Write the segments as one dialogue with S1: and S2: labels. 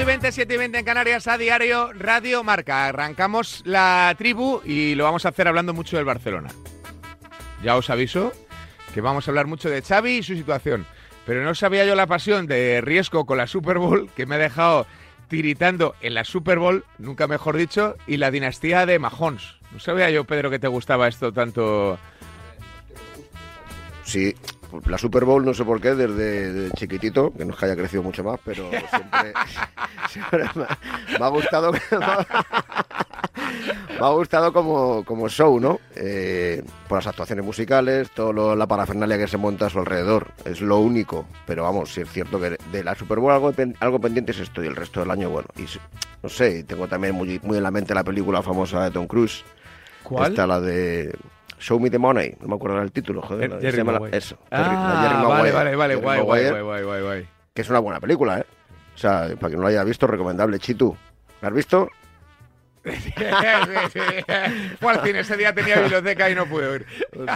S1: Y 20, 7 y 20 en Canarias a diario Radio Marca. Arrancamos la tribu y lo vamos a hacer hablando mucho del Barcelona. Ya os aviso que vamos a hablar mucho de Xavi y su situación. Pero no sabía yo la pasión de Riesco con la Super Bowl que me ha dejado tiritando en la Super Bowl, nunca mejor dicho, y la dinastía de Mahomes. No sabía yo, Pedro, que te gustaba esto tanto.
S2: Sí, la Super Bowl no sé por qué, desde, desde chiquitito, que no es que haya crecido mucho más, pero siempre, siempre me, me ha gustado. me ha gustado como, como show, ¿no? Eh, por las actuaciones musicales, toda la parafernalia que se monta a su alrededor. Es lo único. Pero vamos, sí es cierto que de la Super Bowl algo, algo pendiente es esto y el resto del año, bueno. Y no sé, tengo también muy, muy en la mente la película famosa de Tom Cruise.
S1: ¿Cuál?
S2: Esta, la de Show Me the Money. No me acuerdo del título, joder.
S3: Jer-
S2: se
S3: Jerry
S2: llama la-
S3: Maguire.
S2: Eso.
S1: Ah,
S2: Jerry
S1: vale,
S2: Maguire.
S1: vale, vale,
S2: Jerry
S1: guay, guay,
S2: Maguire,
S1: guay, guay, guay, guay.
S2: Que es una buena película, ¿eh? O sea, para que no la haya visto, recomendable. Chitu, ¿la has visto?
S1: Fue al cine, ese día tenía biblioteca y no pude ir.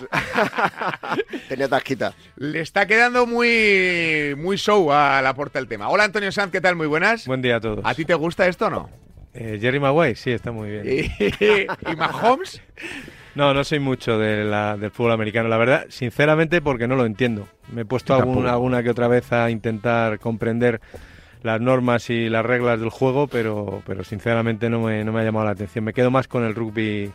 S2: Tenía tasquita.
S1: Le está quedando muy, muy show a la puerta el tema. Hola Antonio Sanz, ¿qué tal? Muy buenas.
S3: Buen día a todos.
S1: ¿A ti te gusta esto o no?
S3: Eh, Jerry Maguire, sí, está muy bien.
S1: ¿Y, y Mahomes?
S3: No, no soy mucho de la- del fútbol americano, la verdad, sinceramente porque no lo entiendo. Me he puesto
S1: tampoco.
S3: alguna que otra vez a intentar comprender las normas y las reglas del juego, pero, pero sinceramente no me, no me ha llamado la atención. Me quedo más con el rugby,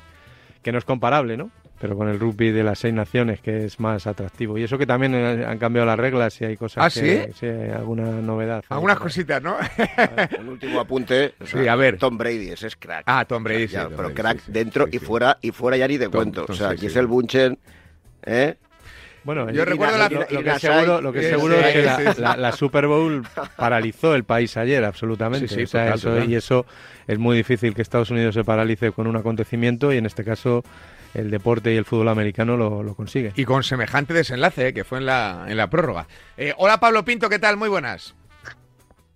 S3: que no es comparable, ¿no? Pero con el rugby de las seis naciones, que es más atractivo. Y eso que también eh, han cambiado las reglas y hay cosas
S1: ¿Ah,
S3: que...
S1: sí?
S3: hay alguna novedad.
S1: Algunas cositas, ¿no?
S2: Un último apunte. o sea,
S1: Sí, a ver.
S2: Tom Brady, ese es crack.
S1: Ah, Tom Brady, sí,
S2: Ya,
S1: Tom
S2: pero
S1: Brady,
S2: crack
S1: sí, sí,
S2: dentro
S1: sí,
S2: y
S1: sí.
S2: fuera y fuera ya ni te
S1: Tom-
S2: cuento. O sea,
S1: sí, sí,
S2: Giselle
S1: sí.
S2: Bunchen, ¿eh?
S3: Bueno,
S1: Yo recuerdo la-
S3: lo, lo que seguro, lo que
S1: Sí,
S3: seguro
S1: sí,
S3: es que la,
S1: sí, sí.
S3: la- la Super Bowl paralizó el país ayer, absolutamente.
S1: Sí, sí,
S3: O sea,
S1: total,
S3: eso-
S1: total.
S3: Y eso es muy difícil que Estados Unidos se paralice con un acontecimiento y en este caso el deporte y el fútbol americano lo, lo consigue.
S1: Y con semejante desenlace, ¿eh? que fue en la, en la prórroga. Eh, hola Pablo Pinto, ¿qué tal? Muy buenas.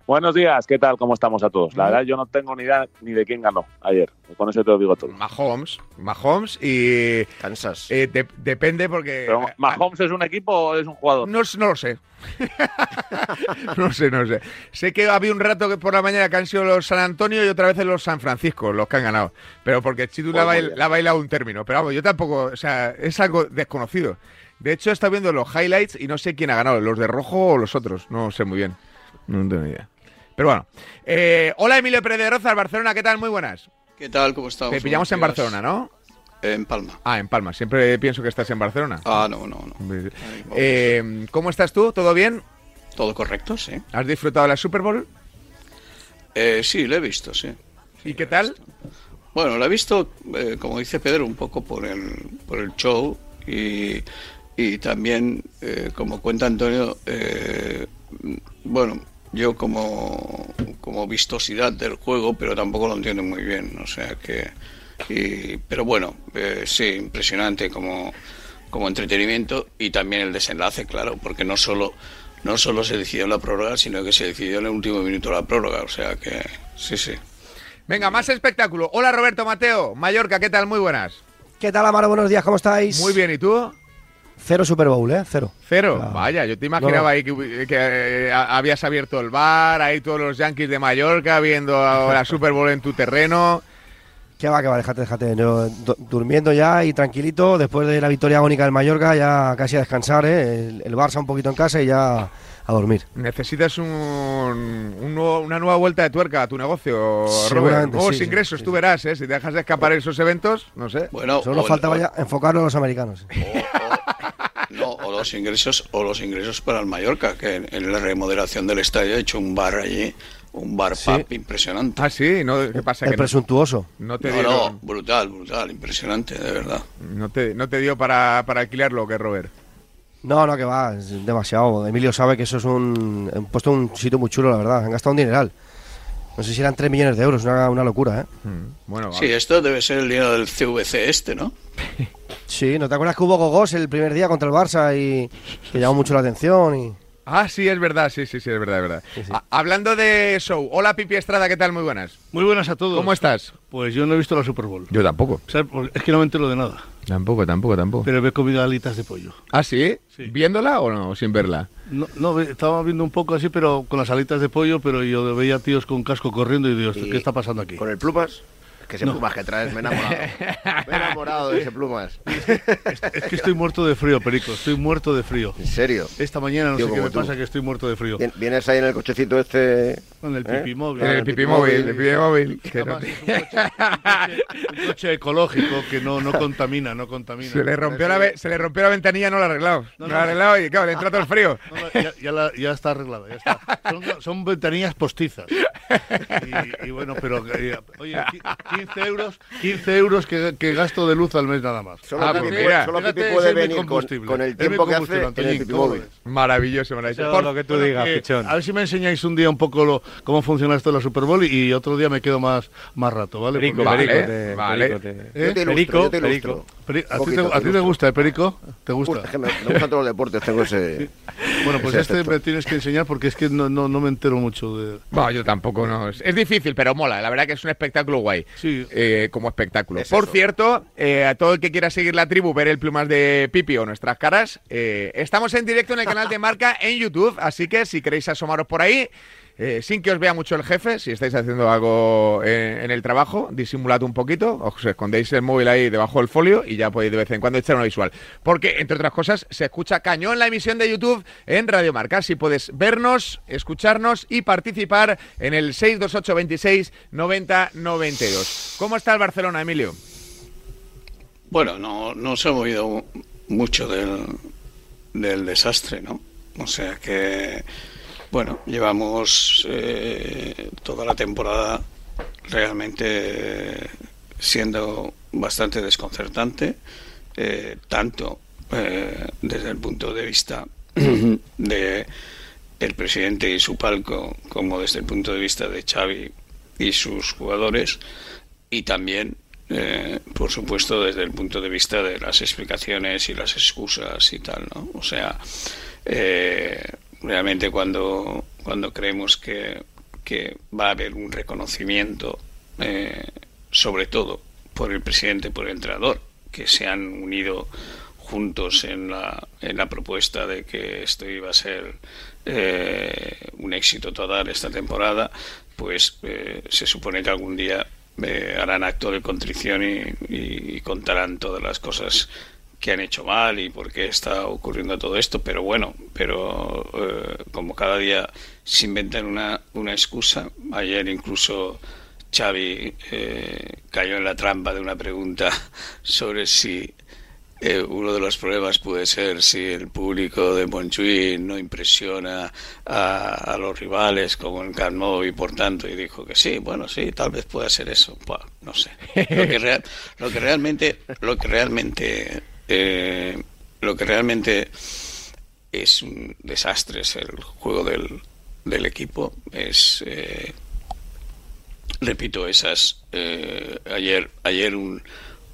S4: Buenos días, ¿qué tal? ¿Cómo estamos a todos? La verdad yo no tengo ni idea ni de quién ganó ayer. Con eso te lo digo todo.
S1: Mahomes, Mahomes y
S2: Kansas.
S1: eh, de- depende porque...
S4: Pero ¿Mahomes es un equipo o es un jugador?
S1: No, no lo sé. no sé, no sé. Sé que había un rato que por la mañana que han sido los San Antonio y otra vez los San Francisco, los que han ganado. Pero porque Chitu
S4: Pues
S1: la,
S4: muy
S1: bail-
S4: bien.
S1: la ha bailado un término. Pero vamos, yo tampoco, o sea, es algo desconocido. De hecho, he estado viendo los highlights y no sé quién ha ganado, los de rojo o los otros. No sé muy bien. No tengo ni idea. Pero bueno. Eh, hola Emilio Pérez de Rozas, Barcelona, ¿qué tal? Muy buenas.
S5: ¿Qué tal? ¿Cómo estamos?
S1: Te pillamos en. Barcelona, ¿no?
S5: En Palma.
S1: Ah, en Palma. Siempre pienso que estás en Barcelona.
S5: Ah, no, no, no.
S1: Eh, ¿Cómo estás tú? ¿Todo bien?
S5: Todo correcto, sí.
S1: ¿Has disfrutado de la Super Bowl?
S5: Eh, sí, lo he visto, sí.
S1: ¿Y qué tal?
S5: Bueno, lo he visto, eh, como dice Pedro, un poco por el, por el show y, y también, como cuenta Antonio, bueno, yo como, como vistosidad del juego, pero tampoco lo entiendo muy bien, o sea que... y- pero bueno, eh, sí, impresionante como, como entretenimiento y también el desenlace, claro, porque no solo, no solo se decidió en la prórroga, sino que se decidió en el último minuto de la prórroga, o sea que sí, sí.
S1: Venga, más espectáculo. Hola Roberto Mateo, Mallorca, ¿qué tal? Muy buenas.
S6: ¿Qué tal, Amaro? Buenos días, ¿cómo estáis?
S1: Muy bien, ¿y tú?
S6: Cero Super Bowl, ¿eh? Cero.
S1: Cero. Vaya, yo te imaginaba
S6: No.
S1: ahí que, que, eh, habías abierto el bar, ahí todos los Yankees de Mallorca viendo la Super Bowl en tu terreno.
S6: ¿Qué va, qué va? Déjate, déjate. Yo, durmiendo ya y tranquilito, después de la victoria agónica del Mallorca, ya casi a descansar, ¿eh? El, el Barça un poquito en casa y ya a dormir.
S1: Necesitas un, un nuevo- una nueva vuelta de tuerca a tu negocio, Robert. Nuevos
S6: sí, sí,
S1: ingresos,
S6: sí,
S1: tú
S6: sí.
S1: verás, ¿eh? Si te dejas de escapar esos eventos, no sé.
S5: Bueno,
S6: Solo nos
S5: o-
S6: faltaba
S5: o-
S6: ya enfocarlo a los americanos.
S5: O los ingresos o los ingresos para el Mallorca, que en, en la remodelación del estadio ha hecho un bar allí un bar
S6: Sí.
S5: pub impresionante.
S1: Ah, sí, no, ¿qué pasa?
S6: El
S1: Que no,
S6: presuntuoso.
S1: no te
S5: No,
S1: dio,
S5: no, brutal, brutal, impresionante, de verdad.
S1: no te, no te dio para, para alquilarlo, que Robert.
S6: No, no, que va, es demasiado. Emilio sabe que eso es un. Han puesto un sitio muy chulo, la verdad. Han gastado un dineral. No sé si eran 3 millones de euros, una, una locura, ¿eh?
S1: Bueno,
S5: Sí, esto debe ser el dinero del CVC este, ¿no?
S6: Sí, ¿no te acuerdas que hubo gogos el primer día contra el Barça y que llamó mucho la atención? y
S1: Ah, sí, es verdad, sí, sí, sí, es verdad, es verdad.
S6: Sí, sí.
S1: Ah, hablando de show, hola Pipi Estrada, ¿qué tal? Muy buenas.
S7: Muy buenas a todos.
S1: ¿Cómo estás?
S7: Pues yo no he visto la Super Bowl.
S1: Yo tampoco.
S7: Porque Es que no me entero de nada.
S1: Tampoco, tampoco, tampoco.
S7: Pero he comido alitas de pollo.
S1: ¿Ah, sí?
S7: Sí.
S1: ¿Viéndola o no? Sin verla.
S7: No, no, estaba viendo un poco así, pero con las alitas de pollo, pero yo veía tíos con casco corriendo y digo, ¿qué está pasando aquí?
S2: Con el plumas. Que ese
S7: No.
S2: plumas que traes, me he enamorado. me he enamorado de ese plumas.
S7: Es que estoy muerto de frío, Perico, estoy muerto de frío.
S2: En serio.
S7: Esta mañana no
S2: Tío,
S7: sé qué me
S2: tú.
S7: pasa, que estoy muerto de frío.
S2: Vien- Vienes ahí en el cochecito este.
S7: Con el
S2: ¿Eh?
S7: pipi móvil.
S1: En el
S2: el
S1: Pipi
S2: Pipi
S1: móvil,
S2: móvil.
S1: el Pipi móvil. que no
S7: Además,
S1: te-
S7: es un coche, un coche- un coche ecológico que no, no contamina, no contamina.
S1: Se le, rompió la, ve- se le rompió la ventanilla, no la ha arreglado. No,
S7: No,
S1: la ha arreglado y claro, le entra todo el frío.
S7: Ya, ya la- ya está arreglada, ya está. Son, son ventanillas postizas. Y, y bueno, pero eh, oye, 15 euros, 15 euros que, que gasto de luz al mes nada más.
S2: Solo
S1: Ah,
S2: Pipi
S1: pues
S2: puede-
S1: mira.
S2: solo
S7: ese
S2: puede venir con,
S7: combustible.
S2: con el tiempo que hace
S7: Antoñín,
S2: Pipi
S7: ¿cómo
S2: móvil.
S1: Maravilloso, maravilloso.
S3: Es lo que tú digas,
S7: Eh,
S3: pichón.
S7: a ver si me enseñáis un día un poco lo, cómo funciona esto de la Super Bowl y, y otro día me quedo más, más rato, ¿vale?
S3: Perico,
S1: Vale,
S3: perico, te-
S1: vale.
S3: perico, te-
S7: ¿Eh?
S2: Yo te ilustro,
S3: Perico,
S2: yo te
S3: perico.
S7: Peri- ¿a, ti te, a ti te
S2: ilustro.
S7: gusta, ¿eh, Perico? ¿Te
S2: Uy,
S7: gusta?
S2: es que me, me gustan todos los deportes, tengo ese.
S7: Bueno, pues
S2: ese
S7: este
S2: aspecto.
S7: me tienes que enseñar porque es que no, no, no me entero mucho de...
S1: No, yo tampoco, no. Es es difícil, pero mola. La verdad que es un espectáculo guay.
S7: Sí.
S1: Eh, como espectáculo.
S2: Es
S1: Por
S2: eso.
S1: cierto, eh, a todo el que quiera seguir la tribu, ver el plumas de Pipi o nuestras caras, eh, estamos en directo en el canal de Marca en YouTube, así que si queréis asomaros por ahí, eh, sin que os vea mucho el jefe, si estáis haciendo algo eh, en el trabajo, disimulad un poquito, os escondéis el móvil ahí debajo del folio y ya podéis de vez en cuando echar una visual. Porque, entre otras cosas, se escucha cañón la emisión de YouTube en Radio Marca. Así puedes vernos, escucharnos y participar en el 628 26 90 92. ¿Cómo está el Barcelona, Emilio?
S5: Bueno, no, no se ha movido mucho del, del desastre, ¿no? O sea que, bueno, llevamos eh, toda la temporada realmente siendo bastante desconcertante, eh, tanto eh, desde el punto de vista de el presidente y su palco, como desde el punto de vista de Xavi y sus jugadores, y también, eh, por supuesto, desde el punto de vista de las explicaciones y las excusas y tal, ¿no? O sea, eh, realmente cuando, cuando creemos que, que va a haber un reconocimiento, eh, sobre todo por el presidente, por el entrenador, que se han unido juntos en la, en la propuesta de que esto iba a ser eh, un éxito total esta temporada, pues eh, se supone que algún día harán acto de contrición y- y contarán todas las cosas que han hecho mal y por qué está ocurriendo todo esto, pero bueno, pero eh, como cada día se inventan una, una excusa, ayer incluso Xavi eh, cayó en la trampa de una pregunta sobre si eh, uno de los problemas puede ser si el público de Montjuïc no impresiona a, a los rivales como en Camp Nou y por tanto y dijo que sí, bueno sí, tal vez pueda ser eso, no sé. Lo que, real- lo que realmente, lo que realmente, eh, lo que realmente es un desastre es el juego del, del equipo, es eh, repito esas eh, ayer ayer un,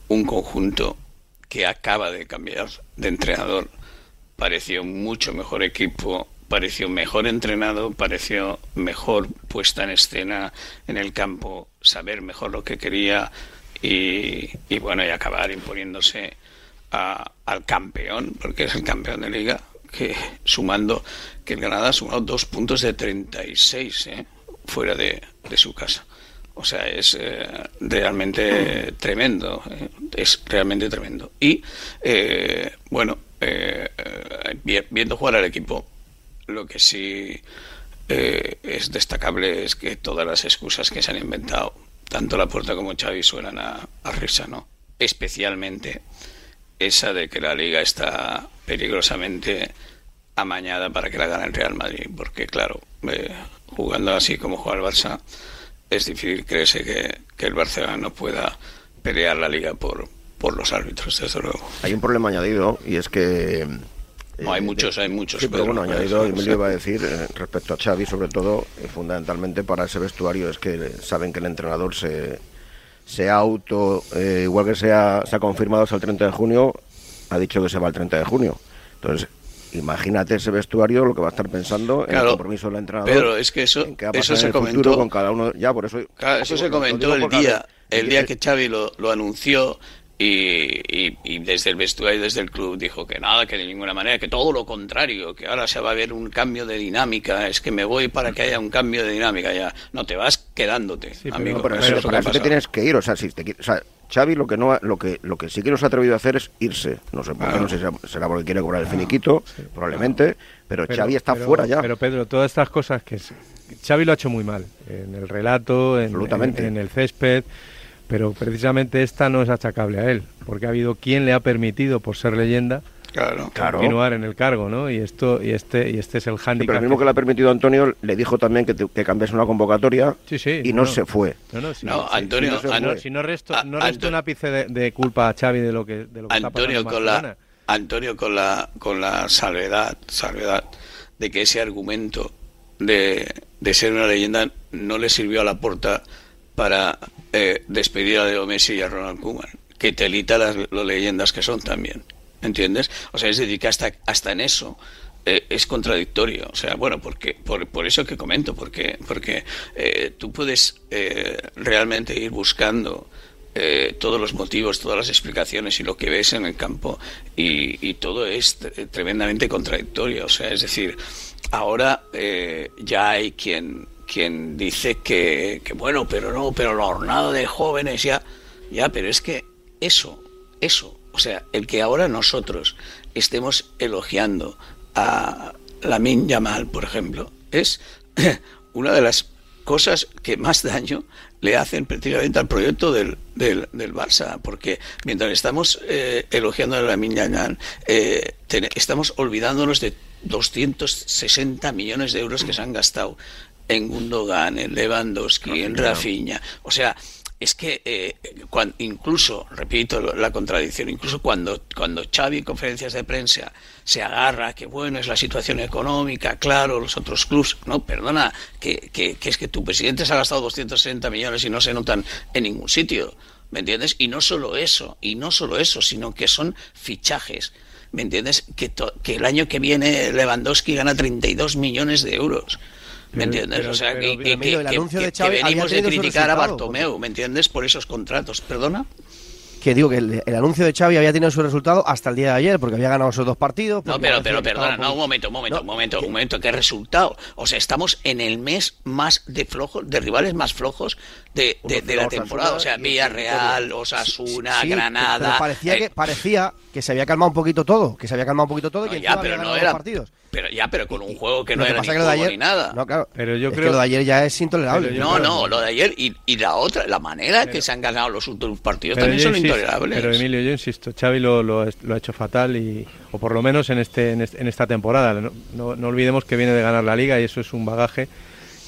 S5: un conjunto que acaba de cambiar de entrenador. Pareció mucho mejor equipo pareció mejor entrenado pareció mejor puesta en escena en el campo saber mejor lo que quería y, y bueno y acabar imponiéndose a- al campeón porque es el campeón de liga que sumando que el Granada ha sumado dos puntos de 36 ¿eh? fuera de, de su casa o sea, es eh, realmente tremendo, eh, es realmente tremendo. Y, eh, bueno, eh, vi- viendo jugar al equipo, lo que sí es destacable es que todas las excusas que se han inventado, tanto la puerta como Xavi, suenan a risa, ¿no? Especialmente esa de que la liga está peligrosamente amañada para que la gane el Real Madrid, porque claro, eh, jugando así como juega el Barça, es difícil creerse que, que el Barcelona no pueda pelear la liga por, por los árbitros, desde luego.
S2: Hay un problema añadido y es que...
S5: No, hay
S2: eh,
S5: muchos, hay muchos.
S2: Sí, pero bueno, añadido,
S5: eso,
S2: Emilio iba a decir, eh, respecto a Xavi, sobre todo, eh, fundamentalmente para ese vestuario, es que saben que el entrenador se, se auto, eh, igual que sea, se ha confirmado hasta el 30 de junio, ha dicho que se va el 30 de junio. Entonces, imagínate ese vestuario, lo que va a estar pensando en el compromiso del entrenador.
S5: Pedro, es que eso, eso se comentó.
S2: con cada uno. Ya, por eso.
S5: Claro, eso se comentó el día, el día
S2: eh,
S5: que Xavi lo, lo anunció y, y- y desde el vestuario y desde el club dijo que nada, que de ninguna manera, que todo lo contrario, que ahora se va a ver un cambio de dinámica, es que me voy para que haya un cambio de dinámica ya. No te vas quedándote,
S3: pero-
S5: amigo.
S2: No, pero,
S5: eso
S2: eso-
S5: es lo
S2: para
S5: que
S2: eso te tienes que ir, o sea, si te o sea, Xavi lo que no ha- lo que lo que sí que nos ha atrevido a hacer es irse. No sé por qué,
S5: Claro.
S2: no sé si será- porque quiere cobrar el finiquito, probablemente, pero, Xavi está
S3: pero-
S2: fuera ya.
S3: Pero Pedro, todas estas cosas que Xavi lo ha hecho muy mal en el relato, en,
S2: Absolutamente.
S3: en- en el césped, pero precisamente esta no es achacable a él, porque ha habido quien le ha permitido, por ser leyenda,
S5: Claro.
S2: Claro.
S3: continuar en el cargo, ¿no? Y esto y este y este es el
S2: Sí,
S3: hándicap.
S2: pero el mismo que le ha permitido a Antonio le dijo también que, te- que cambiase una convocatoria
S3: Sí, sí,
S2: y no,
S3: no.
S2: se fue.
S3: No, no, si
S5: No, Antonio,
S2: si no
S3: si resto,
S5: A-
S3: no resto un ápice de, de culpa a Xavi de lo que de lo que está pasando
S5: Antonio con la. Antonio con la con la salvedad salvedad de que ese argumento de, de ser una leyenda no le sirvió a la porta para eh, despedir a Leo Messi y a Ronald Koeman que telita las, las leyendas que son también ¿entiendes? o sea es decir que hasta hasta en eso eh, es contradictorio, o sea, bueno, porque por, por eso que comento, porque porque eh, tú puedes eh, realmente ir buscando todos los motivos, todas las explicaciones y lo que ves en el campo y, y todo es tre- tremendamente contradictorio. O sea, es decir, ahora ya hay quien quien dice que, que bueno, pero no, pero la jornada de jóvenes ya, ya, pero es que eso, eso, o sea, el que ahora nosotros estemos elogiando a Lamin Yamal, por ejemplo, es una de las cosas que más daño le hacen prácticamente al proyecto del, del, del Barça, porque mientras estamos eh, elogiando a Lamin Yamal, eh, estamos olvidándonos de 260 millones de euros que se han gastado en Gundogan, en Lewandowski, en Rafinha. O sea, es que eh, cuan- incluso, repito la contradicción, incluso cuando, cuando Xavi en conferencias de prensa se agarra que bueno es la situación económica, claro, los otros clubs, no, perdona, que, que, que es que tu presidente se ha gastado 260 millones y no se notan en ningún sitio, ¿me entiendes? Y no solo eso, y no solo eso, sino que son fichajes. ¿Me entiendes? Que, to- que el año que viene Lewandowski gana 32 millones de euros. ¿Me entiendes?
S3: pero-
S5: o sea,
S3: pero,
S5: que, venimos de criticar a Bartomeu, ¿me entiendes? Por esos contratos. ¿Perdona?
S6: Que digo que el, el anuncio de Xavi había tenido su resultado hasta el día de ayer, porque había ganado esos dos partidos.
S5: No, pero, pero perdona, no, un momento, un momento,
S6: No,
S5: un momento,
S6: que-
S5: un momento, ¿qué resultado? O sea, estamos en el mes más de flojos, de rivales más flojos de, de, de la
S2: Osasuna
S5: temporada. O sea, Villarreal, Osasuna,
S6: Sí,
S5: Granada.
S6: Pero parecía,
S5: eh,
S6: que, parecía que se había calmado un poquito todo, que se había calmado un poquito todo y
S5: no,
S6: que
S5: ya, pero
S6: había
S5: no
S6: ganado
S5: era.
S6: dos partidos.
S5: Pero ya, pero con un juego que
S6: Lo
S5: no era
S6: pasa
S5: ni
S6: que lo de ayer,
S5: ni nada.
S6: No, claro.
S3: Pero yo
S6: es
S3: creo-
S6: que lo de ayer ya es intolerable.
S5: No,
S3: creo-
S5: no, lo de ayer y, y la otra, la manera que se han ganado los últimos partidos
S3: Pero
S5: también son
S3: insisto-
S5: intolerables.
S3: Pero Emilio, yo insisto, Xavi lo, lo, lo ha hecho fatal y o por lo menos en este en, este- en esta temporada. No, no- no olvidemos que viene de ganar la liga y eso es un bagaje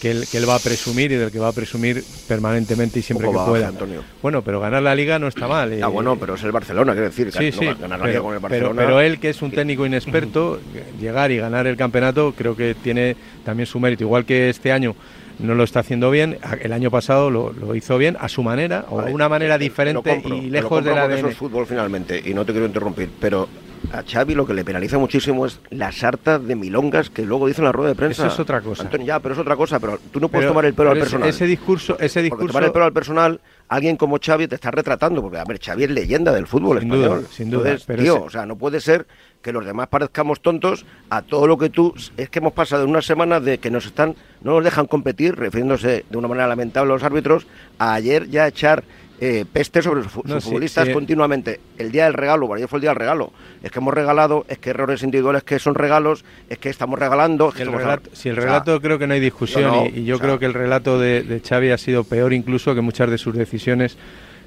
S3: que él, que él va a presumir y del que va a presumir permanentemente y siempre que
S2: bagaje,
S3: pueda.
S2: Antonio.
S3: Bueno, pero ganar la liga no está mal.
S2: Ah,
S3: eh,
S2: bueno, pero es el Barcelona, quiero decir.
S3: Sí,
S2: no
S3: sí,
S2: ganar la liga
S3: pero,
S2: con el
S3: pero,
S2: Barcelona.
S3: pero él, que es un técnico inexperto, llegar y ganar el campeonato, creo que tiene también su mérito. Igual que este año no lo está haciendo bien, a- el año pasado lo, lo hizo bien a su manera, o
S2: Vale,
S3: una manera
S2: te lo
S3: diferente
S2: compro,
S3: y lejos del
S2: porque
S3: ADN.
S2: Eso es fútbol finalmente, y no te quiero interrumpir, pero a Xavi lo que le penaliza muchísimo es la sarta de milongas que luego dice en la rueda de prensa.
S3: Eso es otra cosa.
S2: Antonio, ya, pero es otra cosa, pero tú no puedes
S3: Pero-
S2: tomar el pelo al personal.
S3: Ese discurso, ese
S2: Porque
S3: discurso
S2: tomar el pelo al personal, alguien como Xavi te está retratando, porque a ver, Xavi es leyenda del fútbol
S3: Sin
S2: español.
S3: duda, sin duda,
S2: Entonces,
S3: pero
S2: tío,
S3: ese-
S2: o sea, no puede ser que los demás parezcamos tontos a todo lo que tú... Es que hemos pasado en una semana de que nos están... No nos dejan competir, refiriéndose de una manera lamentable a los árbitros, a ayer ya echar eh, peste sobre
S3: No,
S2: sus
S3: sí,
S2: futbolistas
S3: sí.
S2: continuamente. El día del regalo, bueno, ayer fue el día del regalo. Es que hemos regalado, es que errores individuales que son regalos, es que estamos regalando... es que
S3: El
S2: estamos-
S3: relato- si el
S2: o sea,
S3: relato creo que no hay discusión
S2: no,
S3: y, y yo
S2: o sea-
S3: creo que el relato de, de Xavi ha sido peor incluso que muchas de sus decisiones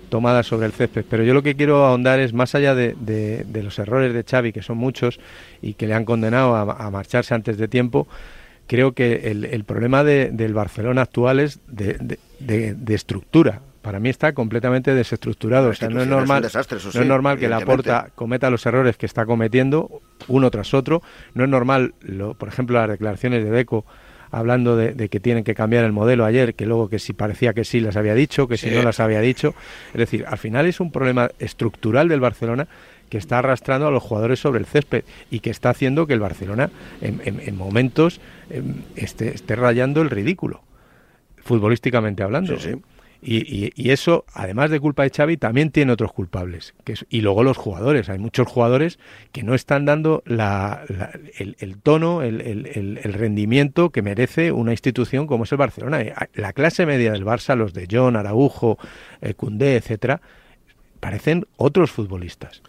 S3: tomadas sobre el césped. Pero yo lo que quiero ahondar es más allá de, de- de los errores de Xavi, que son muchos y que le han condenado a, a marcharse antes de tiempo, creo que el, el problema de- del Barcelona actual es de estructura. Para mí está completamente desestructurado. O sea, no es normal,
S2: desastre,
S3: no
S2: sí,
S3: es normal que la. Porta cometa los errores que está cometiendo uno tras otro. No es normal, lo, por ejemplo, las declaraciones de Deco hablando de, de que tienen que cambiar el modelo ayer, que luego que si parecía que sí las había dicho, que si no las había dicho. Es decir, al final es un problema estructural del Barcelona que está arrastrando a los jugadores sobre el césped y que está haciendo que el Barcelona en, en- en momentos em, esté, esté rayando el ridículo, futbolísticamente hablando.
S2: Sí, sí.
S3: Y, y- y eso, además de culpa de Xavi, también tiene otros culpables. Que es- y luego los jugadores. Hay muchos jugadores que no están dando la- la- el, el tono, el, el- el- el rendimiento que merece una institución como es el Barcelona. Eh, La clase media del Barça, los de John, Araujo, eh, Koundé, etcétera, parecen otros futbolistas.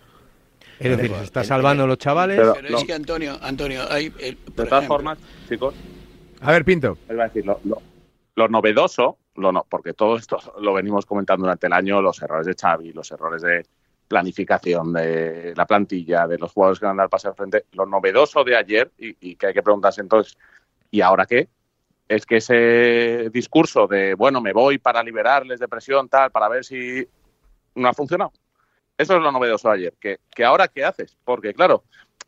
S3: Es decir, se está salvando a los chavales.
S4: Pero-
S5: Pero
S4: no.
S5: es que Antonio, Antonio, hay, el- por
S4: De todas
S5: ejemplo,
S4: formas, chicos,
S1: A ver, Pinto.
S4: iba a decir, lo, lo- lo novedoso, lo no, porque todo esto lo venimos comentando durante el año, los errores de Xavi, los errores de planificación de la plantilla, de los jugadores que van a dar pase al frente, lo novedoso de ayer, y, que hay que preguntarse entonces, ¿y ahora qué? Es que ese discurso de, bueno, me voy para liberarles de presión, tal, para ver si no ha funcionado. Eso es lo novedoso de ayer. Que, que ahora, ¿qué haces? Porque, claro,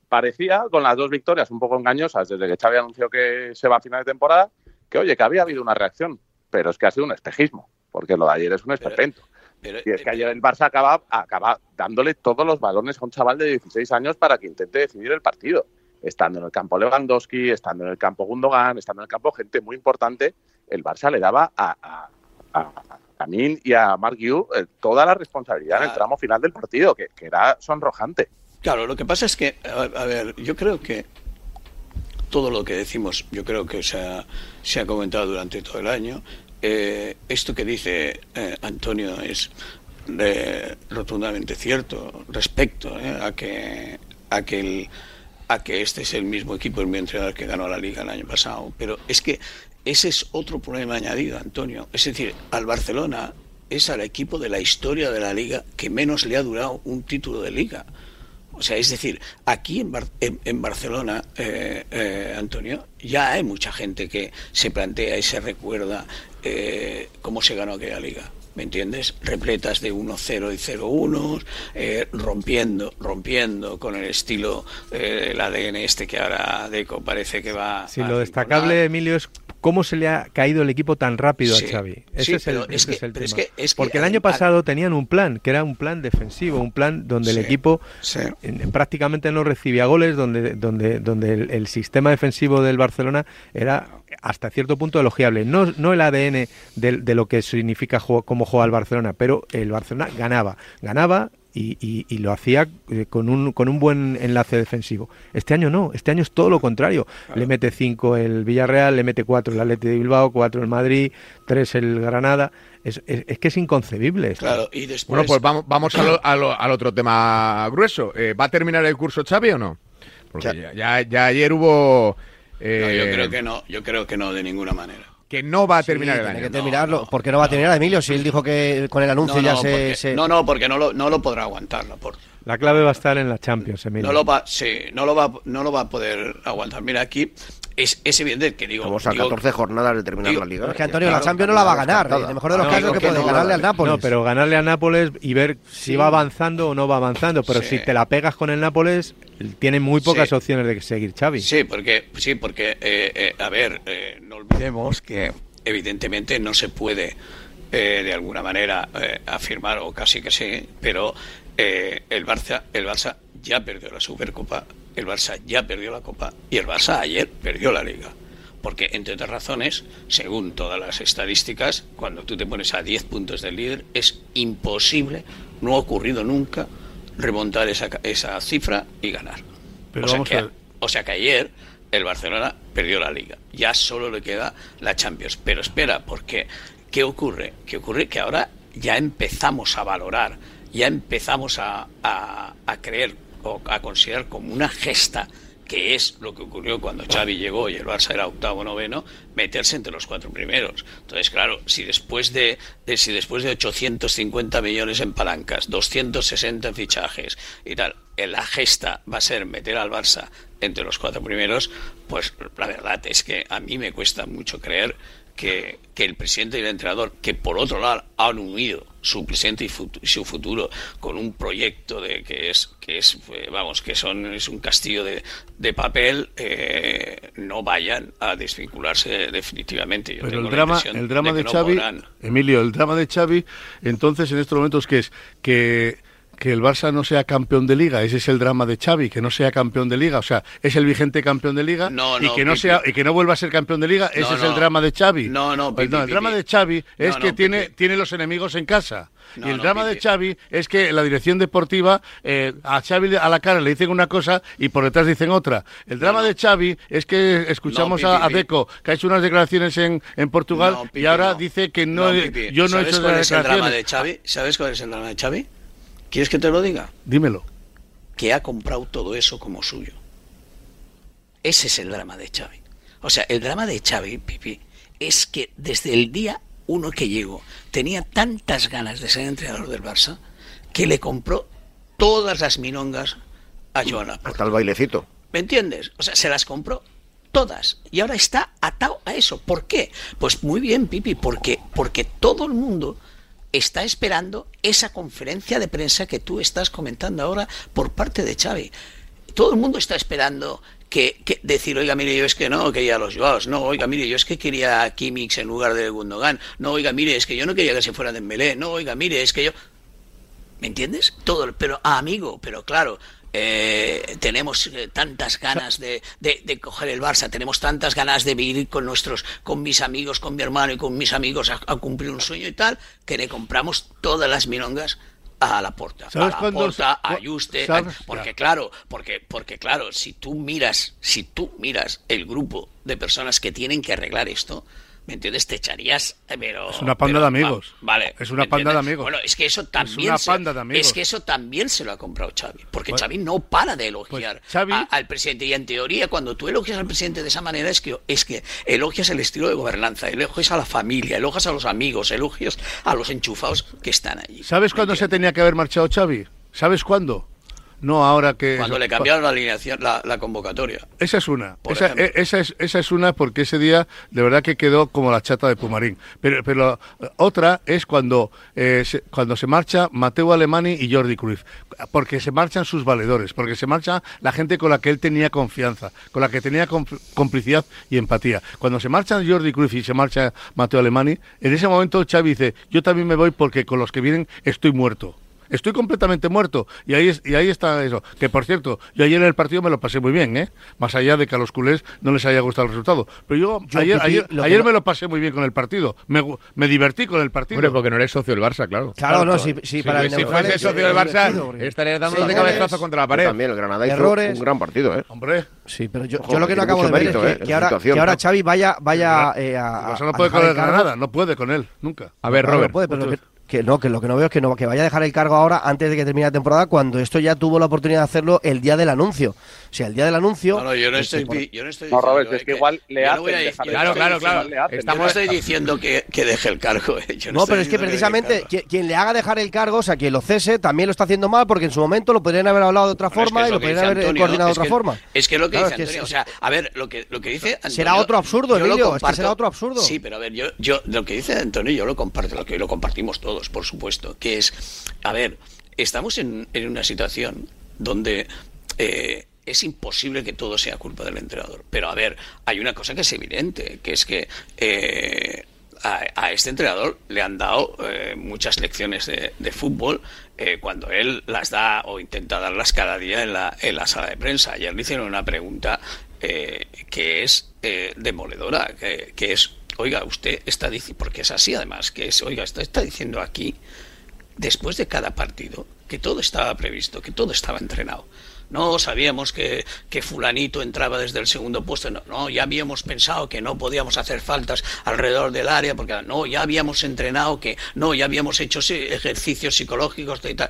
S4: parecía con las dos victorias un poco engañosas desde que Xavi anunció que se va a final de temporada, que oye, que había habido una reacción, pero es que ha sido un espejismo, porque lo de ayer es un esperpento.
S5: pero-
S4: Y es que ayer el Barça acaba, acaba dándole todos los balones a un chaval de 16 años para que intente decidir el partido. Estando en el campo Lewandowski, estando en el campo Gundogan, estando en el campo gente muy importante, el Barça le daba a, a, a Camín y a Marc Guiu eh, toda la responsabilidad en el tramo final del partido, que, que era sonrojante.
S5: Claro, lo que pasa es que, a, a ver, yo creo que todo lo que decimos, yo creo que se ha, se ha comentado durante todo el año. Eh, esto que dice eh, Antonio es eh, rotundamente cierto respecto eh, a que a que a que este es el mismo equipo, el mismo entrenador que ganó la liga el año pasado. Pero es que ese es otro problema añadido, Antonio. Es decir, al Barcelona es al equipo de la historia de la liga que menos le ha durado un título de liga. O sea, es decir, aquí en, Bar- en, en Barcelona, Antonio, ya hay mucha gente que se plantea y se recuerda eh, cómo se ganó aquella liga. ¿Me entiendes? Repletas de 1-0 y 0-1, eh, rompiendo, rompiendo con el estilo, eh, el ADN este que ahora Deco parece que va
S3: Sí,
S5: a
S3: lo destacable, Emilio, es cómo se le ha caído el equipo tan rápido
S5: Sí,
S3: a Xavi. Ese
S5: sí,
S3: es el,
S5: pero es
S3: ese
S5: que-
S3: es el
S5: pero es
S3: tema.
S5: que- es que
S3: Porque el año
S5: al-
S3: pasado tenían un plan, que era un plan defensivo, un plan donde el equipo prácticamente no recibía goles, donde, donde, donde el, el sistema defensivo del Barcelona era hasta cierto punto elogiable. No, no el ADN de, de lo que significa juego- cómo juega el Barcelona, pero el Barcelona ganaba. Ganaba y, y- y lo hacía eh, con un, con un buen enlace defensivo. Este año no, este año es todo lo contrario. Le mete 5 el Villarreal, le mete 4 el Atleti de Bilbao, 4 el Madrid, 3 el Granada. Es, es- es que es inconcebible. esto.
S5: Claro, y después...
S1: Bueno, pues vamos, vamos a lo- a lo- al otro tema grueso. Eh, ¿Va a terminar el curso Xavi o no? Porque ya, ya, ya ayer hubo...
S5: No,
S1: eh,
S5: yo creo que no, yo creo que no de ninguna manera.
S1: Que no va a terminar
S6: Sí,
S1: el
S6: tiene
S1: año.
S6: que terminarlo. ¿Por qué no va a terminar, Emilio? Si él dijo que con el anuncio
S5: no,
S6: ya
S5: no,
S6: se,
S5: porque-
S6: se-
S5: no, no, porque no lo, no lo podrá aguantar Laporta.
S3: La clave va a estar en la Champions, Emilio.
S5: No lo va, sí, no lo va, no lo va a poder aguantar. Mira aquí es, es evidente que digo,
S2: Estamos a
S5: digo-
S2: 14 jornadas de terminar
S5: digo-
S2: la liga.
S6: Es que Antonio, la Champions no la va a ganar.
S2: descartada.
S6: En el mejor de los
S5: No,
S6: casos que
S5: que
S6: puede
S5: no,
S6: ganarle al Nápoles.
S3: No, pero ganarle a Nápoles y ver si
S5: Sí.
S3: va avanzando o no va avanzando. Pero
S5: Sí.
S3: si te la pegas con el Nápoles, tiene muy pocas
S5: Sí.
S3: opciones de seguir Xavi.
S5: Sí, porque, sí, porque eh, eh, a ver, eh, no olvidemos que evidentemente no se puede eh, de alguna manera eh, afirmar, o casi que sí, pero eh, el, Barça, el Barça ya perdió la Supercopa, el Barça ya perdió la Copa y el Barça ayer perdió la Liga. Porque, entre otras razones, según todas las estadísticas, cuando tú te pones a 10 puntos del líder, es imposible, no ha ocurrido nunca, remontar esa, esa cifra y ganar.
S7: Pero
S5: o, sea
S7: vamos
S5: que,
S7: a
S5: o sea que ayer el Barcelona perdió la liga. Ya solo le queda la Champions. Pero espera, porque ¿qué ocurre? ¿Qué ocurre? Que ahora ya empezamos a valorar, ya empezamos a, a, a creer a considerar como una gesta que es lo que ocurrió cuando Xavi llegó y el Barça era octavo noveno, meterse entre los cuatro primeros. Entonces, claro, si después de, de si después de 850 millones en palancas, 260 fichajes y tal, la gesta va a ser meter al Barça entre los cuatro primeros, pues la verdad es que a mí me cuesta mucho creer que, que, el presidente y el entrenador, que por otro lado han unido su presente y, su futuro con un proyecto de que es que es eh, vamos que son es un castillo de, de papel, eh, no vayan a desvincularse definitivamente. Yo
S7: Pero el drama, el drama de, Xavi, Emilio, el drama de Xavi, entonces en estos momentos que es que que el Barça no sea campeón de liga, ese es el drama de Xavi, que no sea campeón de liga, o sea, es el vigente campeón de liga y que no sea y que no vuelva a ser campeón de liga, ese es el drama de Xavi.
S5: No, no,
S7: pues el drama de Xavi es que tiene tiene los enemigos en casa. y el drama de Xavi es que la dirección deportiva eh, a Xavi a la cara le dicen una cosa y por detrás dicen otra. El drama de Xavi es que escuchamos a, Deco que ha hecho unas declaraciones en, en Portugal y ahora dice que no, yo no he hecho
S5: cuál es el drama de Xavi? ¿Sabes cuál es el drama de Xavi? ¿Quieres que te lo diga?
S7: Dímelo.
S5: Que ha comprado todo eso como suyo. Ese es el drama de Xavi. O sea, el drama de Xavi, Pipi, es que desde el día uno que llegó tenía tantas ganas de ser entrenador del Barça que le compró todas las minongas a Joan
S2: Hasta el bailecito.
S5: ¿Me entiendes? O sea, se las compró todas y ahora está atado a eso. ¿Por qué? Pues muy bien, Pipi, porque porque todo el mundo está esperando esa conferencia de prensa que tú estás comentando ahora por parte de Xavi. Todo el mundo está esperando que, decir, oiga, mire, yo es que no quería a los Joaos, no, oiga, mire, yo es que quería a en lugar de Gundogan, no, oiga, mire, es que yo no quería que se fuera de Melé, no, oiga, mire, es que yo... ¿Me entiendes? Todo, pero amigo, pero claro, eh, tenemos eh, tantas ganas de, de, coger el Barça, tenemos tantas ganas de vivir con nuestros, con mis amigos, con mi hermano y con mis amigos a, cumplir un sueño y tal, que le compramos todas las milongas a la puerta, a la puerta, a Juste, porque claro, porque, porque claro, si tú miras, si tú miras el grupo de personas que tienen que arreglar esto, ¿Me entiendes? Te echarías, pero...
S7: Es una panda de amigos.
S5: vale.
S7: Es una panda de amigos.
S5: Bueno, es que eso también...
S7: Es una panda de amigos.
S5: Es que eso también se lo ha comprado Xavi. Porque Xavi no para de elogiar pues al presidente. Y en teoría, cuando tú elogias al presidente de esa manera, es que, es que elogias el estilo de gobernanza, elogias a la familia, elogias a los amigos, elogias a los enchufados que están allí.
S7: ¿Sabes cuándo se tenía que haber marchado Xavi? ¿Sabes cuándo? No ahora que...
S5: Cuando le cambiaron la alineación, la, convocatoria.
S7: Esa es una. Esa, e, esa, es, esa es una porque ese día de verdad que quedó como la chata de Pumarín. Pero, pero otra es cuando, eh, se, cuando se marcha Mateo Alemani y Jordi Cruz. Porque se marchan sus valedores, porque se marcha la gente con la que él tenía confianza, con la que tenía complicidad y empatía. Cuando se marchan Jordi Cruz y se marcha Mateo Alemani, en ese momento Xavi dice, yo también me voy porque con los que vienen estoy muerto. Estoy completamente muerto. Y ahí, y ahí está eso. Que por cierto, yo ayer en el partido me lo pasé muy bien, ¿eh? Más allá de que a los culés no les haya gustado el resultado. Pero yo, ayer, ayer, me lo pasé muy bien con el partido. Me, me divertí con el partido.
S1: Hombre, porque no eres socio del Barça, claro.
S6: Claro, no, si, si, para
S1: si fuese socio del Barça, estarías dando de cabezazo contra la pared.
S2: también, el Granada Errores. un gran partido, ¿eh?
S7: Hombre.
S6: Sí, pero yo, yo lo que no acabo de ver es que, eh, que, ahora, que ahora Xavi vaya, vaya
S7: eh, a. no puede con el Granada, no puede con él, nunca.
S1: A ver, Robert.
S6: puede, pero que no, que lo que no veo es que no que vaya a dejar el cargo ahora antes de que termine la temporada cuando esto ya tuvo la oportunidad de hacerlo el día del anuncio. O sea, el día del anuncio.
S5: No, no, yo no estoy, yo no
S4: estoy diciendo. Robert, es que, igual le hace.
S5: claro, claro, claro. Estamos... no estoy diciendo que, que deje el cargo. Eh.
S6: no, pero es que precisamente quien le haga dejar el cargo, o sea, quien lo cese, también lo está haciendo mal porque en su momento lo podrían haber hablado de otra forma y lo podrían haber coordinado de otra forma.
S5: Es que lo que dice Antonio, o sea, a ver, lo que, lo que dice Antonio,
S6: Será otro absurdo, Emilio, es que será otro absurdo.
S5: Sí, pero a ver, yo, yo lo que dice Antonio yo lo comparto, lo que lo compartimos todos, por supuesto, que es, a ver, estamos en, en una situación donde eh, es imposible que todo sea culpa del entrenador. Pero a ver, hay una cosa que es evidente, que es que eh, a, este entrenador le han dado eh, muchas lecciones de, fútbol eh, cuando él las da o intenta darlas cada día en la, en la sala de prensa. Ayer le hicieron una pregunta que es demoledora, que, es, oiga, usted está diciendo, porque es así además, que es, oiga, usted está diciendo aquí, después de cada partido, que todo estaba previsto, que todo estaba entrenado no sabíamos que, que, fulanito entraba desde el segundo puesto, no, no, ya habíamos pensado que no podíamos hacer faltas alrededor del área, porque no, ya habíamos entrenado que, no, ya habíamos hecho ejercicios psicológicos y tal.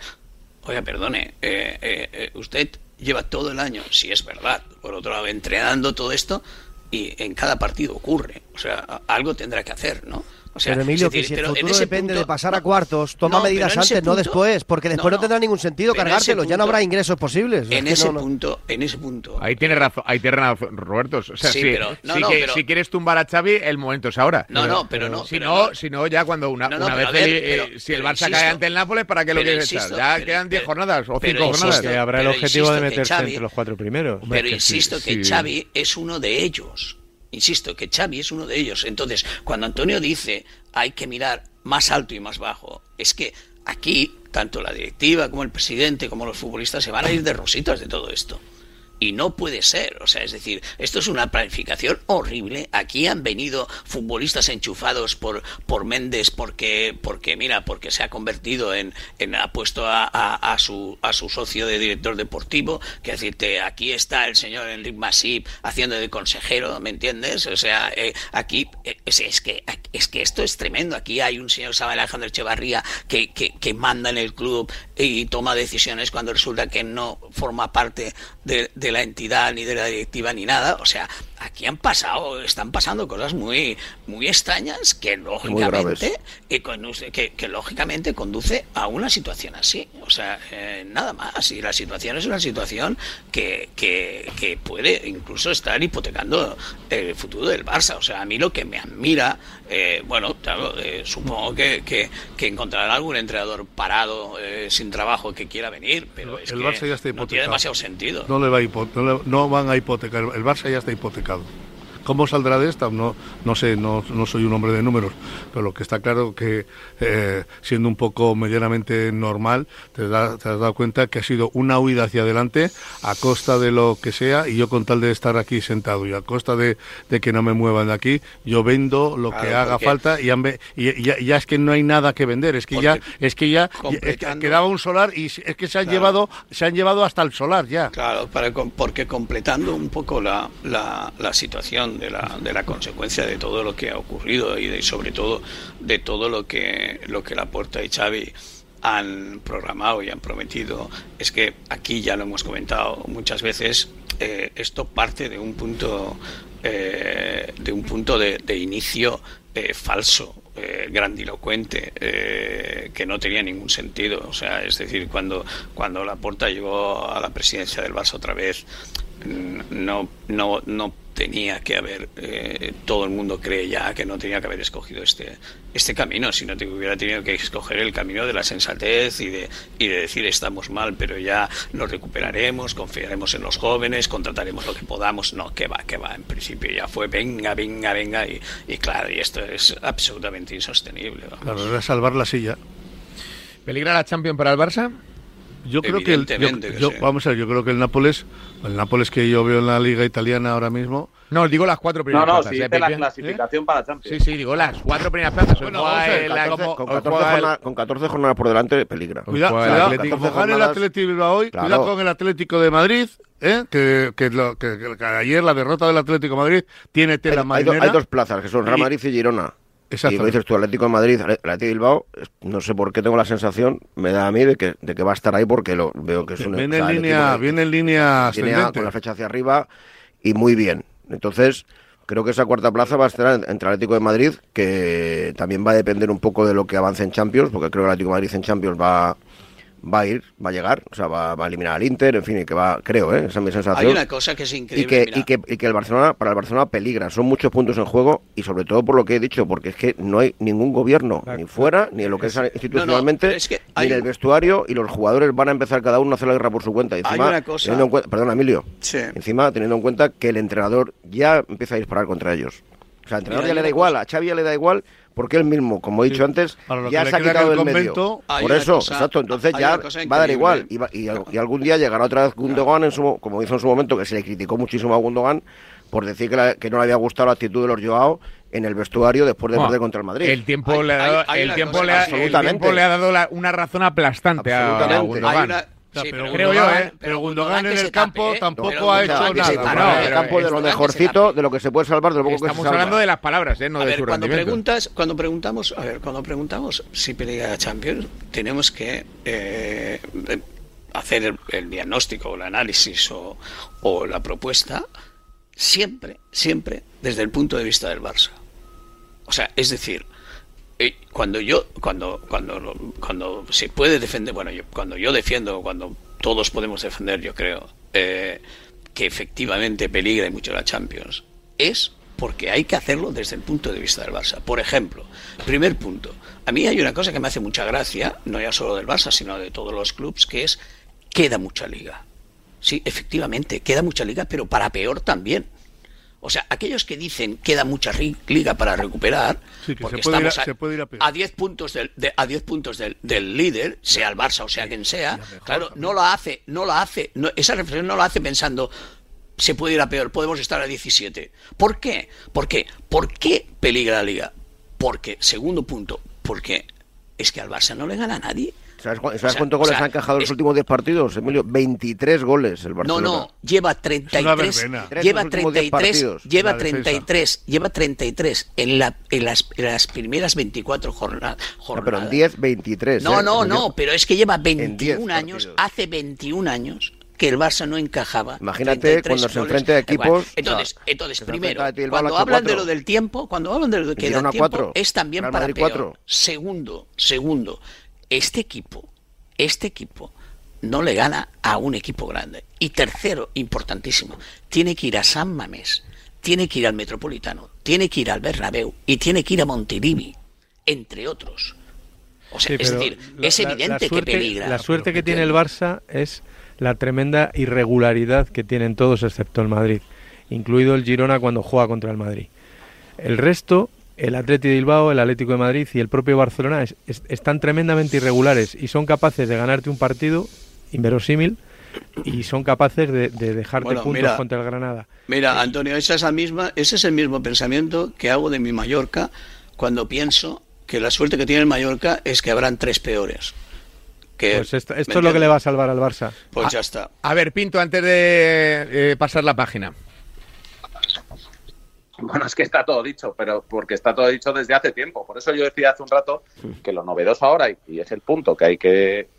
S5: Oiga, perdone, eh, eh, eh, usted lleva todo el año, si es verdad, por otro lado, entrenando todo esto y en cada partido ocurre. O sea, algo tendrá que hacer, ¿no? O sea,
S6: pero Emilio, que si el futuro depende
S5: punto-
S6: de pasar a cuartos, toma
S5: no,
S6: medidas antes, no
S5: punto-
S6: después, porque después no,
S5: no,
S6: tendrá ningún sentido cargártelo, ya no
S5: punto-
S6: habrá ingresos posibles. Es
S5: En ese punto, en ese punto.
S1: Ahí tiene razón, ahí tiene razón, Roberto. O sea,
S5: Sí,
S1: si,
S5: pero- no,
S1: si
S5: no,
S1: que-
S5: pero-
S1: si quieres tumbar a Xavi, el momento es ahora.
S5: No, no, pero no,
S1: Si no, si no, ya cuando una, una vez,
S5: a ver,
S1: el-
S5: pero-
S1: eh, si el Barça
S5: insisto-
S1: cae ante el Nápoles, ¿para qué lo quieres echar? Ya quedan 10
S5: pero-
S1: jornadas o
S5: pero
S1: 5
S5: insisto,
S1: jornadas.
S3: Que habrá el
S5: Pero
S3: objetivo
S5: insisto
S3: de
S5: que
S3: meterse
S5: Xavi-
S3: entre los cuatro primeros.
S5: Pero insisto que. Xavi es uno de ellos. Insisto que Xavi es uno de ellos. Entonces, cuando Antonio dice hay que mirar más alto y más bajo, es que aquí tanto la directiva como el presidente como los futbolistas se van a ir de rositas de todo esto. Y no puede ser, o sea, es decir, esto es una planificación horrible. Aquí han venido futbolistas enchufados por, por Méndez porque, porque, mira, porque se ha convertido en, en ha puesto a, a- su, a su socio de director deportivo, que decirte, aquí está el señor Enrique Masip haciendo de consejero, ¿me entiendes? O sea, eh, aquí, eh, es, es que, es que esto es tremendo. Aquí hay un señor Samuel Alejandro Echevarría que, que, que manda en el club y toma decisiones cuando resulta que no forma parte de, de la entidad ni de la directiva ni nada. O sea, aquí han pasado, están pasando cosas muy, muy extrañas que lógicamente, que, conduce- que, que lógicamente conduce a una situación así. O sea, eh, nada más. Y la situación es una situación que, que, que puede incluso estar hipotecando el futuro del Barça. O sea, a mí lo que me admira, eh, bueno, claro, eh, supongo que, que, que encontrará algún entrenador parado, eh, sin trabajo, que quiera venir, pero es
S7: el
S5: que
S7: Barça ya está
S5: no tiene demasiado sentido.
S7: No, le va a hipo- no, le- no van a hipotecar. El Barça ya está hipotecado mercado. ¿Cómo saldrá de esta? No, no sé, no, no soy un hombre de números, pero lo que está claro que eh, siendo un poco medianamente normal, te, da- te has dado cuenta que ha sido una huida hacia adelante a costa de lo que sea y yo con tal de estar aquí sentado y a costa de, de que no me muevan de aquí, yo vendo lo que haga falta y, y ya, ya es que no hay nada que vender, es que ya es que ya es que
S5: completando-
S7: quedaba un solar y es que se han
S5: Claro.
S7: llevado se han llevado hasta el solar ya.
S5: Claro, para, porque completando un poco la, la, la situación de la, de la consecuencia de todo lo que ha ocurrido y sobre todo de todo lo que, lo que la Puerta y Xavi han programado y han prometido, es que aquí ya lo hemos comentado muchas veces, eh, esto parte de un punto eh, de un punto de, inicio eh, falso, grandilocuente, que no tenía ningún sentido. O sea, es decir, cuando, cuando Laporta llegó a la presidencia del Barça otra vez, no, no, no tenía que haber, eh, todo el mundo cree ya que no tenía que haber escogido este, este camino, sino que hubiera tenido que escoger el camino de la sensatez y de, y de decir estamos mal, pero ya lo recuperaremos, confiaremos en los jóvenes, contrataremos lo que podamos. No, que va, que va, en principio ya fue venga, venga, venga, y, y claro, y esto es absolutamente insostenible. vamos.
S7: Claro, era salvar la silla.
S1: ¿Peligra la Champions para el Barça?
S7: Yo creo que, el, yo-
S5: que
S7: vamos a ver, yo creo que el Nápoles, el Nápoles que yo veo en la liga italiana ahora mismo,
S1: No, digo las cuatro
S4: No,
S1: primeras
S4: no,
S1: plazas.
S4: si
S1: ¿eh,
S4: la
S1: Pipi?
S4: clasificación para Champions.
S1: Sí, sí, digo las cuatro primeras plazas. Hoy
S7: Bueno,
S1: juega
S7: vamos a ver,
S1: el-
S7: 14
S1: como-
S2: Con
S1: hoy
S2: 14,
S1: juega el-
S2: jornadas, con 14 jornadas por delante, peligra.
S7: cuidado, cuidado, gane el. Atlético de Bilbao hoy,
S2: Claro.
S7: cuidado con el Atlético de Madrid, ¿eh? que, que, lo- que- que- que ayer la derrota del Atlético de Madrid tiene
S2: Hay,
S7: tela
S2: hay do- hay dos plazas, que son Real Madrid y Girona. Y lo dices tú, Atlético de Madrid, Atlético de Bilbao, no sé por qué tengo la sensación, me da a mí de que, de que va a estar ahí porque lo veo que es un
S7: Viene
S2: o sea,
S7: en línea,
S2: equipo
S7: viene en línea
S2: con la flecha hacia arriba y muy bien. Entonces, creo que esa cuarta plaza va a estar en- entre Atlético de Madrid, que también va a depender un poco de lo que avance en Champions, porque creo que Atlético de Madrid en Champions va, va a ir, va a llegar, o sea, va, va a eliminar al Inter, en fin, y que va, creo, ¿eh? esa es mi sensación.
S5: Hay una cosa que es
S2: y
S5: increíble.
S2: que,
S5: mira.
S2: y, que, y que el Barcelona, para el Barcelona peligra, son muchos puntos en juego y sobre todo por lo que he dicho, porque es que no hay ningún gobierno,
S3: Claro.
S2: ni fuera, ni en lo que es institucionalmente,
S5: es que
S2: ni
S5: hay
S2: en el vestuario y los jugadores van a empezar cada uno a hacer la guerra por su cuenta. Y
S5: Hay
S2: encima,
S5: una cosa-
S2: teniendo en cuenta- perdona, Emilio,
S5: Sí.
S2: encima teniendo en cuenta que el entrenador ya empieza a disparar contra ellos. O sea, al entrenador
S5: Mira,
S2: ya
S5: hay
S2: le da igual, a Xavi ya le da igual, porque él mismo, como he dicho antes,
S7: para lo
S2: ya se ha quitado del medio.
S7: convento-
S2: Por eso,
S5: cosa-
S2: exacto, entonces ya va a dar igual. Y, va- y- y algún día llegará otra vez Gundogan, en su, como hizo en su momento, que se le criticó muchísimo a Gundogan por decir que, la- que no le había gustado la actitud de los Joao en el vestuario después de
S1: Bueno,
S2: perder contra el Madrid.
S1: El tiempo
S5: Hay-
S1: le ha dado,
S5: hay
S1: el
S5: una
S1: tiempo le ha, el
S2: Absolutamente.
S1: tiempo le ha dado la- una razón aplastante a
S2: Absolutamente.
S1: Gundogan.
S5: Hay una-
S7: sea,
S5: sí,
S7: pero
S1: creo yo, ¿eh?
S7: Pero Gundogan en el campo
S5: tape, ¿eh?
S7: tampoco ha hecho nada.
S5: tape.
S1: No,
S2: en el campo de lo mejorcito, de lo que se puede salvar, de lo poco que se
S1: Estamos
S2: salva.
S1: hablando de las palabras, ¿eh? no
S5: a
S1: de
S5: ver,
S1: su
S5: cuando preguntas, cuando preguntamos, a ver, cuando preguntamos si pelea Champions, tenemos que eh, eh, hacer el, el diagnóstico, el análisis o, o la propuesta, siempre, siempre desde el punto de vista del Barça. O sea, es decir, eh, cuando yo, cuando, cuando, cuando se puede defender, bueno, yo, cuando yo defiendo, cuando todos podemos defender, yo creo, eh, que efectivamente peligra mucho la Champions, es porque hay que hacerlo desde el punto de vista del Barça. Por ejemplo, primer punto, a mí hay una cosa que me hace mucha gracia, no ya solo del Barça, sino de todos los clubes, que es queda mucha liga. Sí, efectivamente, queda mucha liga, pero para peor también. O sea, aquellos que dicen queda mucha liga para recuperar,
S7: Sí, que
S5: porque
S7: se puede ir a-
S5: estamos
S7: se puede ir a
S5: a 10 puntos del de- a 10 puntos del, del líder, sea el Barça o sea quien sea, claro, no lo hace, no lo hace, no- esa reflexión no la hace pensando se puede ir a peor, podemos estar a 17. ¿Por qué? ¿Por qué? ¿Por qué peligra la liga? Porque, segundo punto, porque es que al Barça no le gana a nadie.
S2: ¿Sabes, cu-
S5: O
S2: sabes
S5: sea,
S2: cuántos
S5: o
S2: goles
S5: sea,
S2: han encajado en los últimos 10 partidos, Emilio? 23 goles el
S5: No,
S2: Barcelona.
S5: no, lleva
S7: Es una
S5: 33,
S7: verbena.
S5: lleva
S2: Los últimos 10
S5: 33,
S2: partidos.
S5: lleva
S7: La defensa.
S5: 33, lleva 33 en, la, en, las, en las primeras 24 jorna-
S2: No,
S5: jornadas.
S2: pero en 10, 23.
S5: No,
S2: ¿eh?
S5: no, no,
S2: 10.
S5: pero es que lleva
S2: En
S5: 21
S2: 10
S5: años, hace 21 años que el Barça no encajaba.
S2: Imagínate
S5: 33
S2: cuando se
S5: goles.
S2: enfrente a equipos,
S5: Entonces,
S2: o sea,
S5: entonces primero,
S2: enfrenta
S5: cuando hablan de
S2: cuatro.
S5: lo del tiempo, cuando hablan de lo que da tiempo,
S2: cuatro,
S5: es también
S2: Real
S5: para
S2: Madrid
S5: peor.
S2: cuatro.
S5: Segundo, segundo, este equipo, este equipo no le gana a un equipo grande. Y tercero, importantísimo, tiene que ir a San Mamés, tiene que ir al Metropolitano, tiene que ir al Bernabéu y tiene que ir a Montilivi, entre otros. O sea,
S3: Sí,
S5: es decir,
S3: la-
S5: es
S3: la-
S5: evidente
S3: la suerte-
S5: que peligra.
S3: La suerte que tiene el Barça es la tremenda irregularidad que tienen todos excepto el Madrid, incluido el Girona cuando juega contra el Madrid. El resto, el Atleti de Bilbao, el Atlético de Madrid y el propio Barcelona es- es- están tremendamente irregulares y son capaces de ganarte un partido inverosímil y son capaces de, de dejarte
S5: Bueno,
S3: puntos
S5: mira,
S3: contra el Granada.
S5: Mira, Antonio, esa es la misma, ese es el mismo pensamiento que hago de mi Mallorca cuando pienso que la suerte que tiene el Mallorca es que habrán tres peores. Que,
S3: Pues esto,
S5: ¿me
S3: esto es lo que le va a salvar al Barça.
S5: Pues ya está.
S1: A ver, Pinto, antes de eh, pasar la página.
S4: Bueno, es que está todo dicho, pero porque está todo dicho desde hace tiempo. Por eso yo decía hace un rato que lo novedoso ahora, y, es el punto que hay que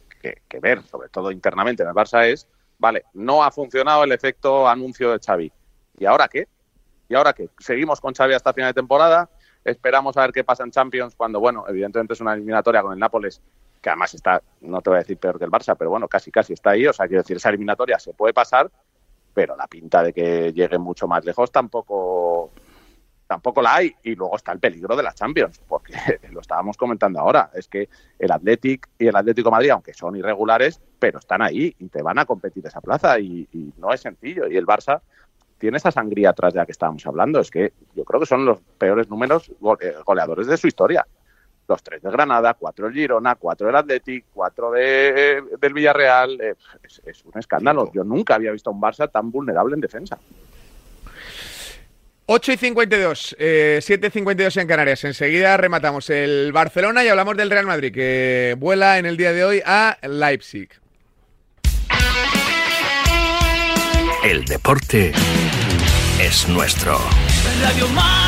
S4: ver, sobre todo internamente en el Barça, es, vale, no ha funcionado el efecto anuncio de Xavi. ¿Y ahora qué? ¿Y ahora qué? Seguimos con Xavi hasta final de temporada, esperamos a ver qué pasa en Champions cuando, bueno, evidentemente es una eliminatoria con el Nápoles, que además está, no te voy a decir peor que el Barça, pero bueno, casi casi está ahí, o sea, quiero decir, esa eliminatoria se puede pasar, pero la pinta de que llegue mucho más lejos tampoco tampoco la hay. Y luego está el peligro de la Champions porque lo estábamos comentando ahora. Es que el Athletic y el Atlético de Madrid aunque son irregulares pero están ahí y te van a competir esa plaza. Y, y no es sencillo. Y el Barça tiene esa sangría atrás de la que estábamos hablando. Es que yo creo que son los peores números eh, goleadores de su historia. Los tres de Granada, cuatro del Girona, cuatro del Athletic, cuatro de, del Villarreal. eh, es, es un escándalo. Yo nunca había visto a un Barça tan vulnerable en defensa.
S1: 8 y 52, eh, 7 y 52 en Canarias. Enseguida rematamos el Barcelona y hablamos del Real Madrid, que vuela en el día de hoy a Leipzig.
S8: El deporte es nuestro.
S9: Radio Marca.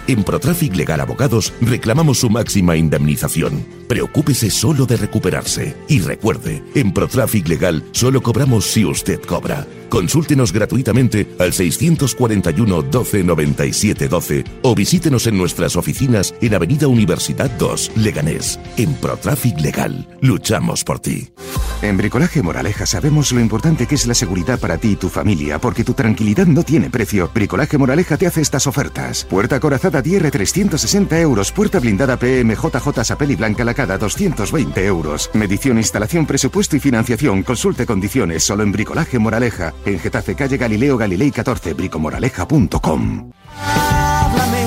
S10: En Protraffic Legal Abogados reclamamos su máxima indemnización. Preocúpese solo de recuperarse. Y recuerde, en Protraffic Legal solo cobramos si usted cobra. Consúltenos gratuitamente al 641 12 97 12 o visítenos en nuestras oficinas en Avenida Universidad 2, Leganés. En Protraffic Legal, luchamos por ti.
S11: En Bricolaje Moraleja sabemos lo importante que es la seguridad para ti y tu familia, porque tu tranquilidad no tiene precio. Bricolaje Moraleja te hace estas ofertas. Puerta corazada DR 360 euros, puerta blindada PMJJ Sapel y Blanca Lacada 220 euros. Medición, instalación, presupuesto y financiación. Consulte condiciones solo en Bricolaje Moraleja. En Getafe, calle Galileo Galilei 14, bricomoraleja.com.
S9: Háblame.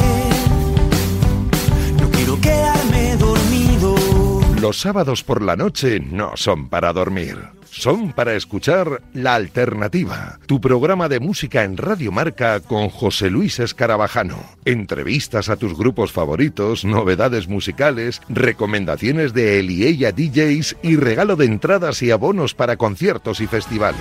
S9: No quiero quedarme dormido.
S10: Los sábados por la noche no son para dormir, son para escuchar La Alternativa, tu programa de música en Radio Marca con José Luis Escarabajano. Entrevistas a tus grupos favoritos, novedades musicales, recomendaciones de él y ella DJs y regalo de entradas y abonos para conciertos y festivales.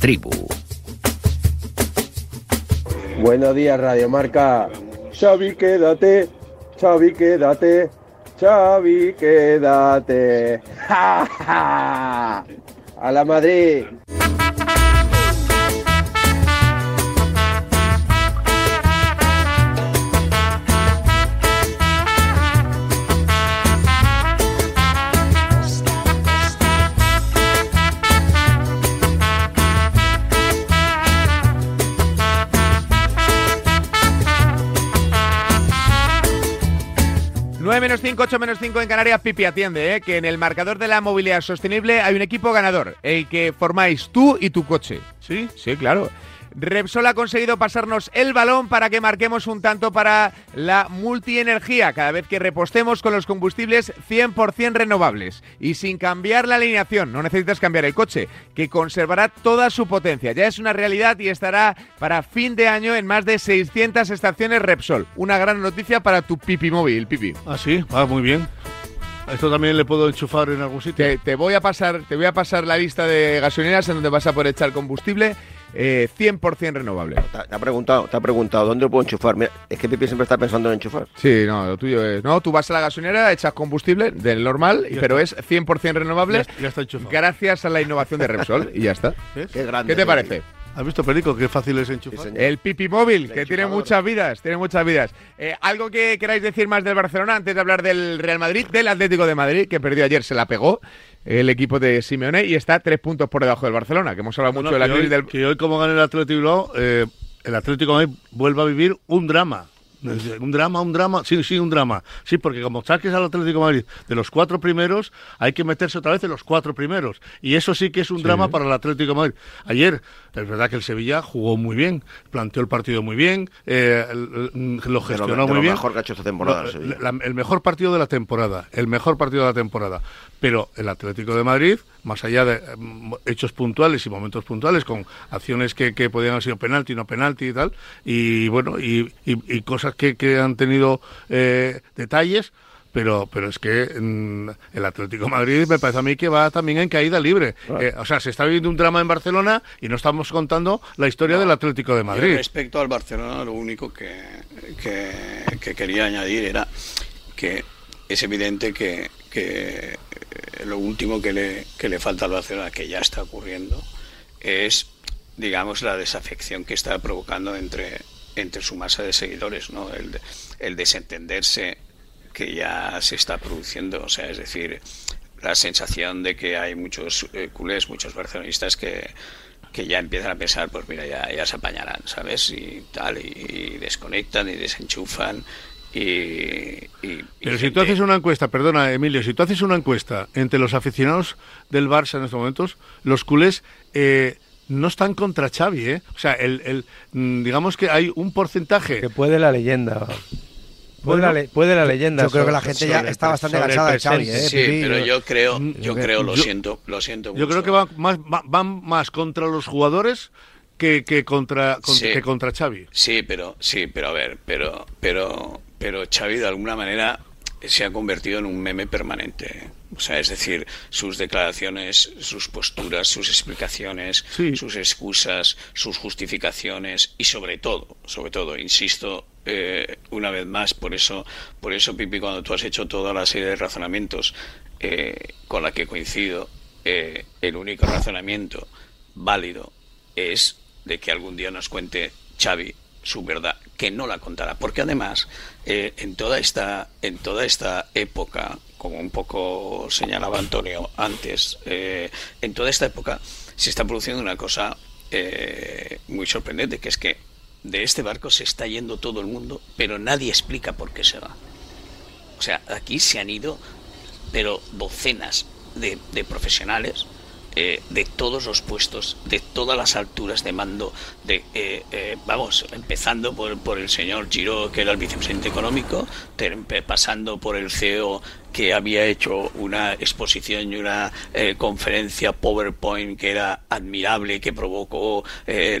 S8: Tribu.
S12: Buenos días, Radio Marca. Xavi, quédate. Xavi, quédate. Xavi, quédate. A la Madrid.
S1: Nueve menos 5, 8 menos 5 en Canarias, Pipi atiende, ¿eh? que en el marcador de la movilidad sostenible hay un equipo ganador, el que formáis tú y tu coche. ¿Sí? Sí, claro. Repsol ha conseguido pasarnos el balón para que marquemos un tanto para la multienergía cada vez que repostemos con los combustibles 100% renovables y sin cambiar la alineación. No necesitas cambiar el coche, que conservará toda su potencia. Ya es una realidad y estará para fin de año en más de 600 estaciones Repsol. Una gran noticia para tu pipi móvil, pipi.
S7: Ah, sí, va muy bien. Esto también le puedo enchufar en algún sitio.
S1: Te, te voy a pasar, te voy a pasar la lista de gasolineras en donde vas a poder echar combustible eh, 100% renovable.
S2: Te, te ha preguntado, te ha preguntado, ¿dónde lo puedo enchufar? Mira, es que Pipi siempre está pensando en enchufar.
S1: Sí, no, lo tuyo es. No, tú vas a la gasolinera, echas combustible del normal,
S7: Ya
S1: pero
S7: está.
S1: es 100% renovable.
S7: Ya, ya está enchufado.
S1: Gracias a la innovación de Repsol y ya está.
S7: ¿Ves?
S2: Qué grande.
S1: ¿Qué te parece?
S7: ¿Has visto, Perico? Qué fácil es enchufar.
S1: El Pipi Móvil,
S2: El
S1: que tiene muchas vidas, tiene muchas vidas. Eh, ¿Algo que queráis decir más del Barcelona antes de hablar del Real Madrid, del Atlético de Madrid, que perdió ayer, se la pegó el equipo de Simeone y está tres puntos por debajo del Barcelona, que hemos hablado
S7: No,
S1: mucho
S7: no,
S1: de la
S7: que,
S1: crisis
S7: hoy,
S1: del...
S7: que hoy, como gana el Atlético Bilbao, eh, el Atlético de Madrid vuelve a vivir un drama. Un drama, un drama, sí, sí, un drama. Sí, porque como saques al Atlético de Madrid de los cuatro primeros, hay que meterse otra vez en los cuatro primeros. Y eso sí que es un drama para el Atlético de Madrid. Ayer, es verdad que el Sevilla jugó muy bien, planteó el partido muy bien, eh, lo
S2: De lo,
S7: gestionó
S2: de lo
S7: muy bien.
S2: mejor que ha hecho esta temporada.
S7: Lo-
S2: el Sevilla.
S7: la- el mejor partido de la temporada, el mejor partido de la temporada. Pero el Atlético de Madrid, más allá de mm, hechos puntuales y momentos puntuales, con acciones que, que podían haber sido penalti, no penalti y tal, y bueno, y, y- y cosas que, que han tenido eh, detalles. Pero, pero es que mm, el Atlético de Madrid me parece a mí que va también en caída libre. Eh, o sea, se está viviendo un drama en Barcelona y no estamos contando la historia del Atlético de Madrid.
S5: respecto al Barcelona, lo único que, que- que quería añadir era que es evidente que, que, eh, lo último que le, que le falta al Barcelona, que ya está ocurriendo, es, digamos, la desafección que está provocando entre, entre su masa de seguidores, ¿no? El, el desentenderse que ya se está produciendo, o sea, es decir, la sensación de que hay muchos eh, culés, muchos barcelonistas que, que ya empiezan a pensar, pues mira, ya, ya se apañarán, ¿sabes? Y tal, y, y desconectan y desenchufan y... y- y
S7: Pero si tú haces una encuesta, perdona Emilio, si tú haces una encuesta entre los aficionados del Barça en estos momentos, los culés eh, no están contra Xavi, ¿eh? O sea, el, el, mm, digamos que hay un porcentaje...
S3: Que puede la leyenda. Puede,
S7: Bueno,
S3: la, le- puede la leyenda.
S6: Yo creo que la
S3: sobre-
S6: gente ya está bastante
S3: sobre
S6: cansada de Xavi. ¿eh?
S5: Sí, pero yo creo,
S7: Mm, yo
S5: creo, lo
S7: yo-
S5: siento, lo siento
S7: Yo creo
S5: mucho.
S7: que van más, va- van más contra los jugadores que, que contra, con-
S5: Sí.
S7: que contra Xavi.
S5: Sí, pero sí, pero a ver, pero pero pero Xavi de alguna manera se ha convertido en un meme permanente. O sea, es decir, sus declaraciones, sus posturas, sus explicaciones, sus excusas, sus justificaciones y sobre todo, sobre todo, insisto eh, una vez más, por eso, por eso Pipi, cuando tú has hecho toda la serie de razonamientos eh, con la que coincido, eh, el único razonamiento válido es de que algún día nos cuente Xavi su verdad, que no la contará, porque además eh, en toda esta en toda esta época, como un poco señalaba Antonio antes, eh, en toda esta época se está produciendo una cosa eh, muy sorprendente, que es que de este barco se está yendo todo el mundo, pero nadie explica por qué se va. O sea, aquí se han ido, pero docenas de, de profesionales eh, de todos los puestos, de todas las alturas de mando, de eh, eh, vamos, empezando por, por el señor Giro, que era el vicepresidente económico, pasando por el CEO que había hecho una exposición y una eh, conferencia PowerPoint que era admirable, que provocó, eh,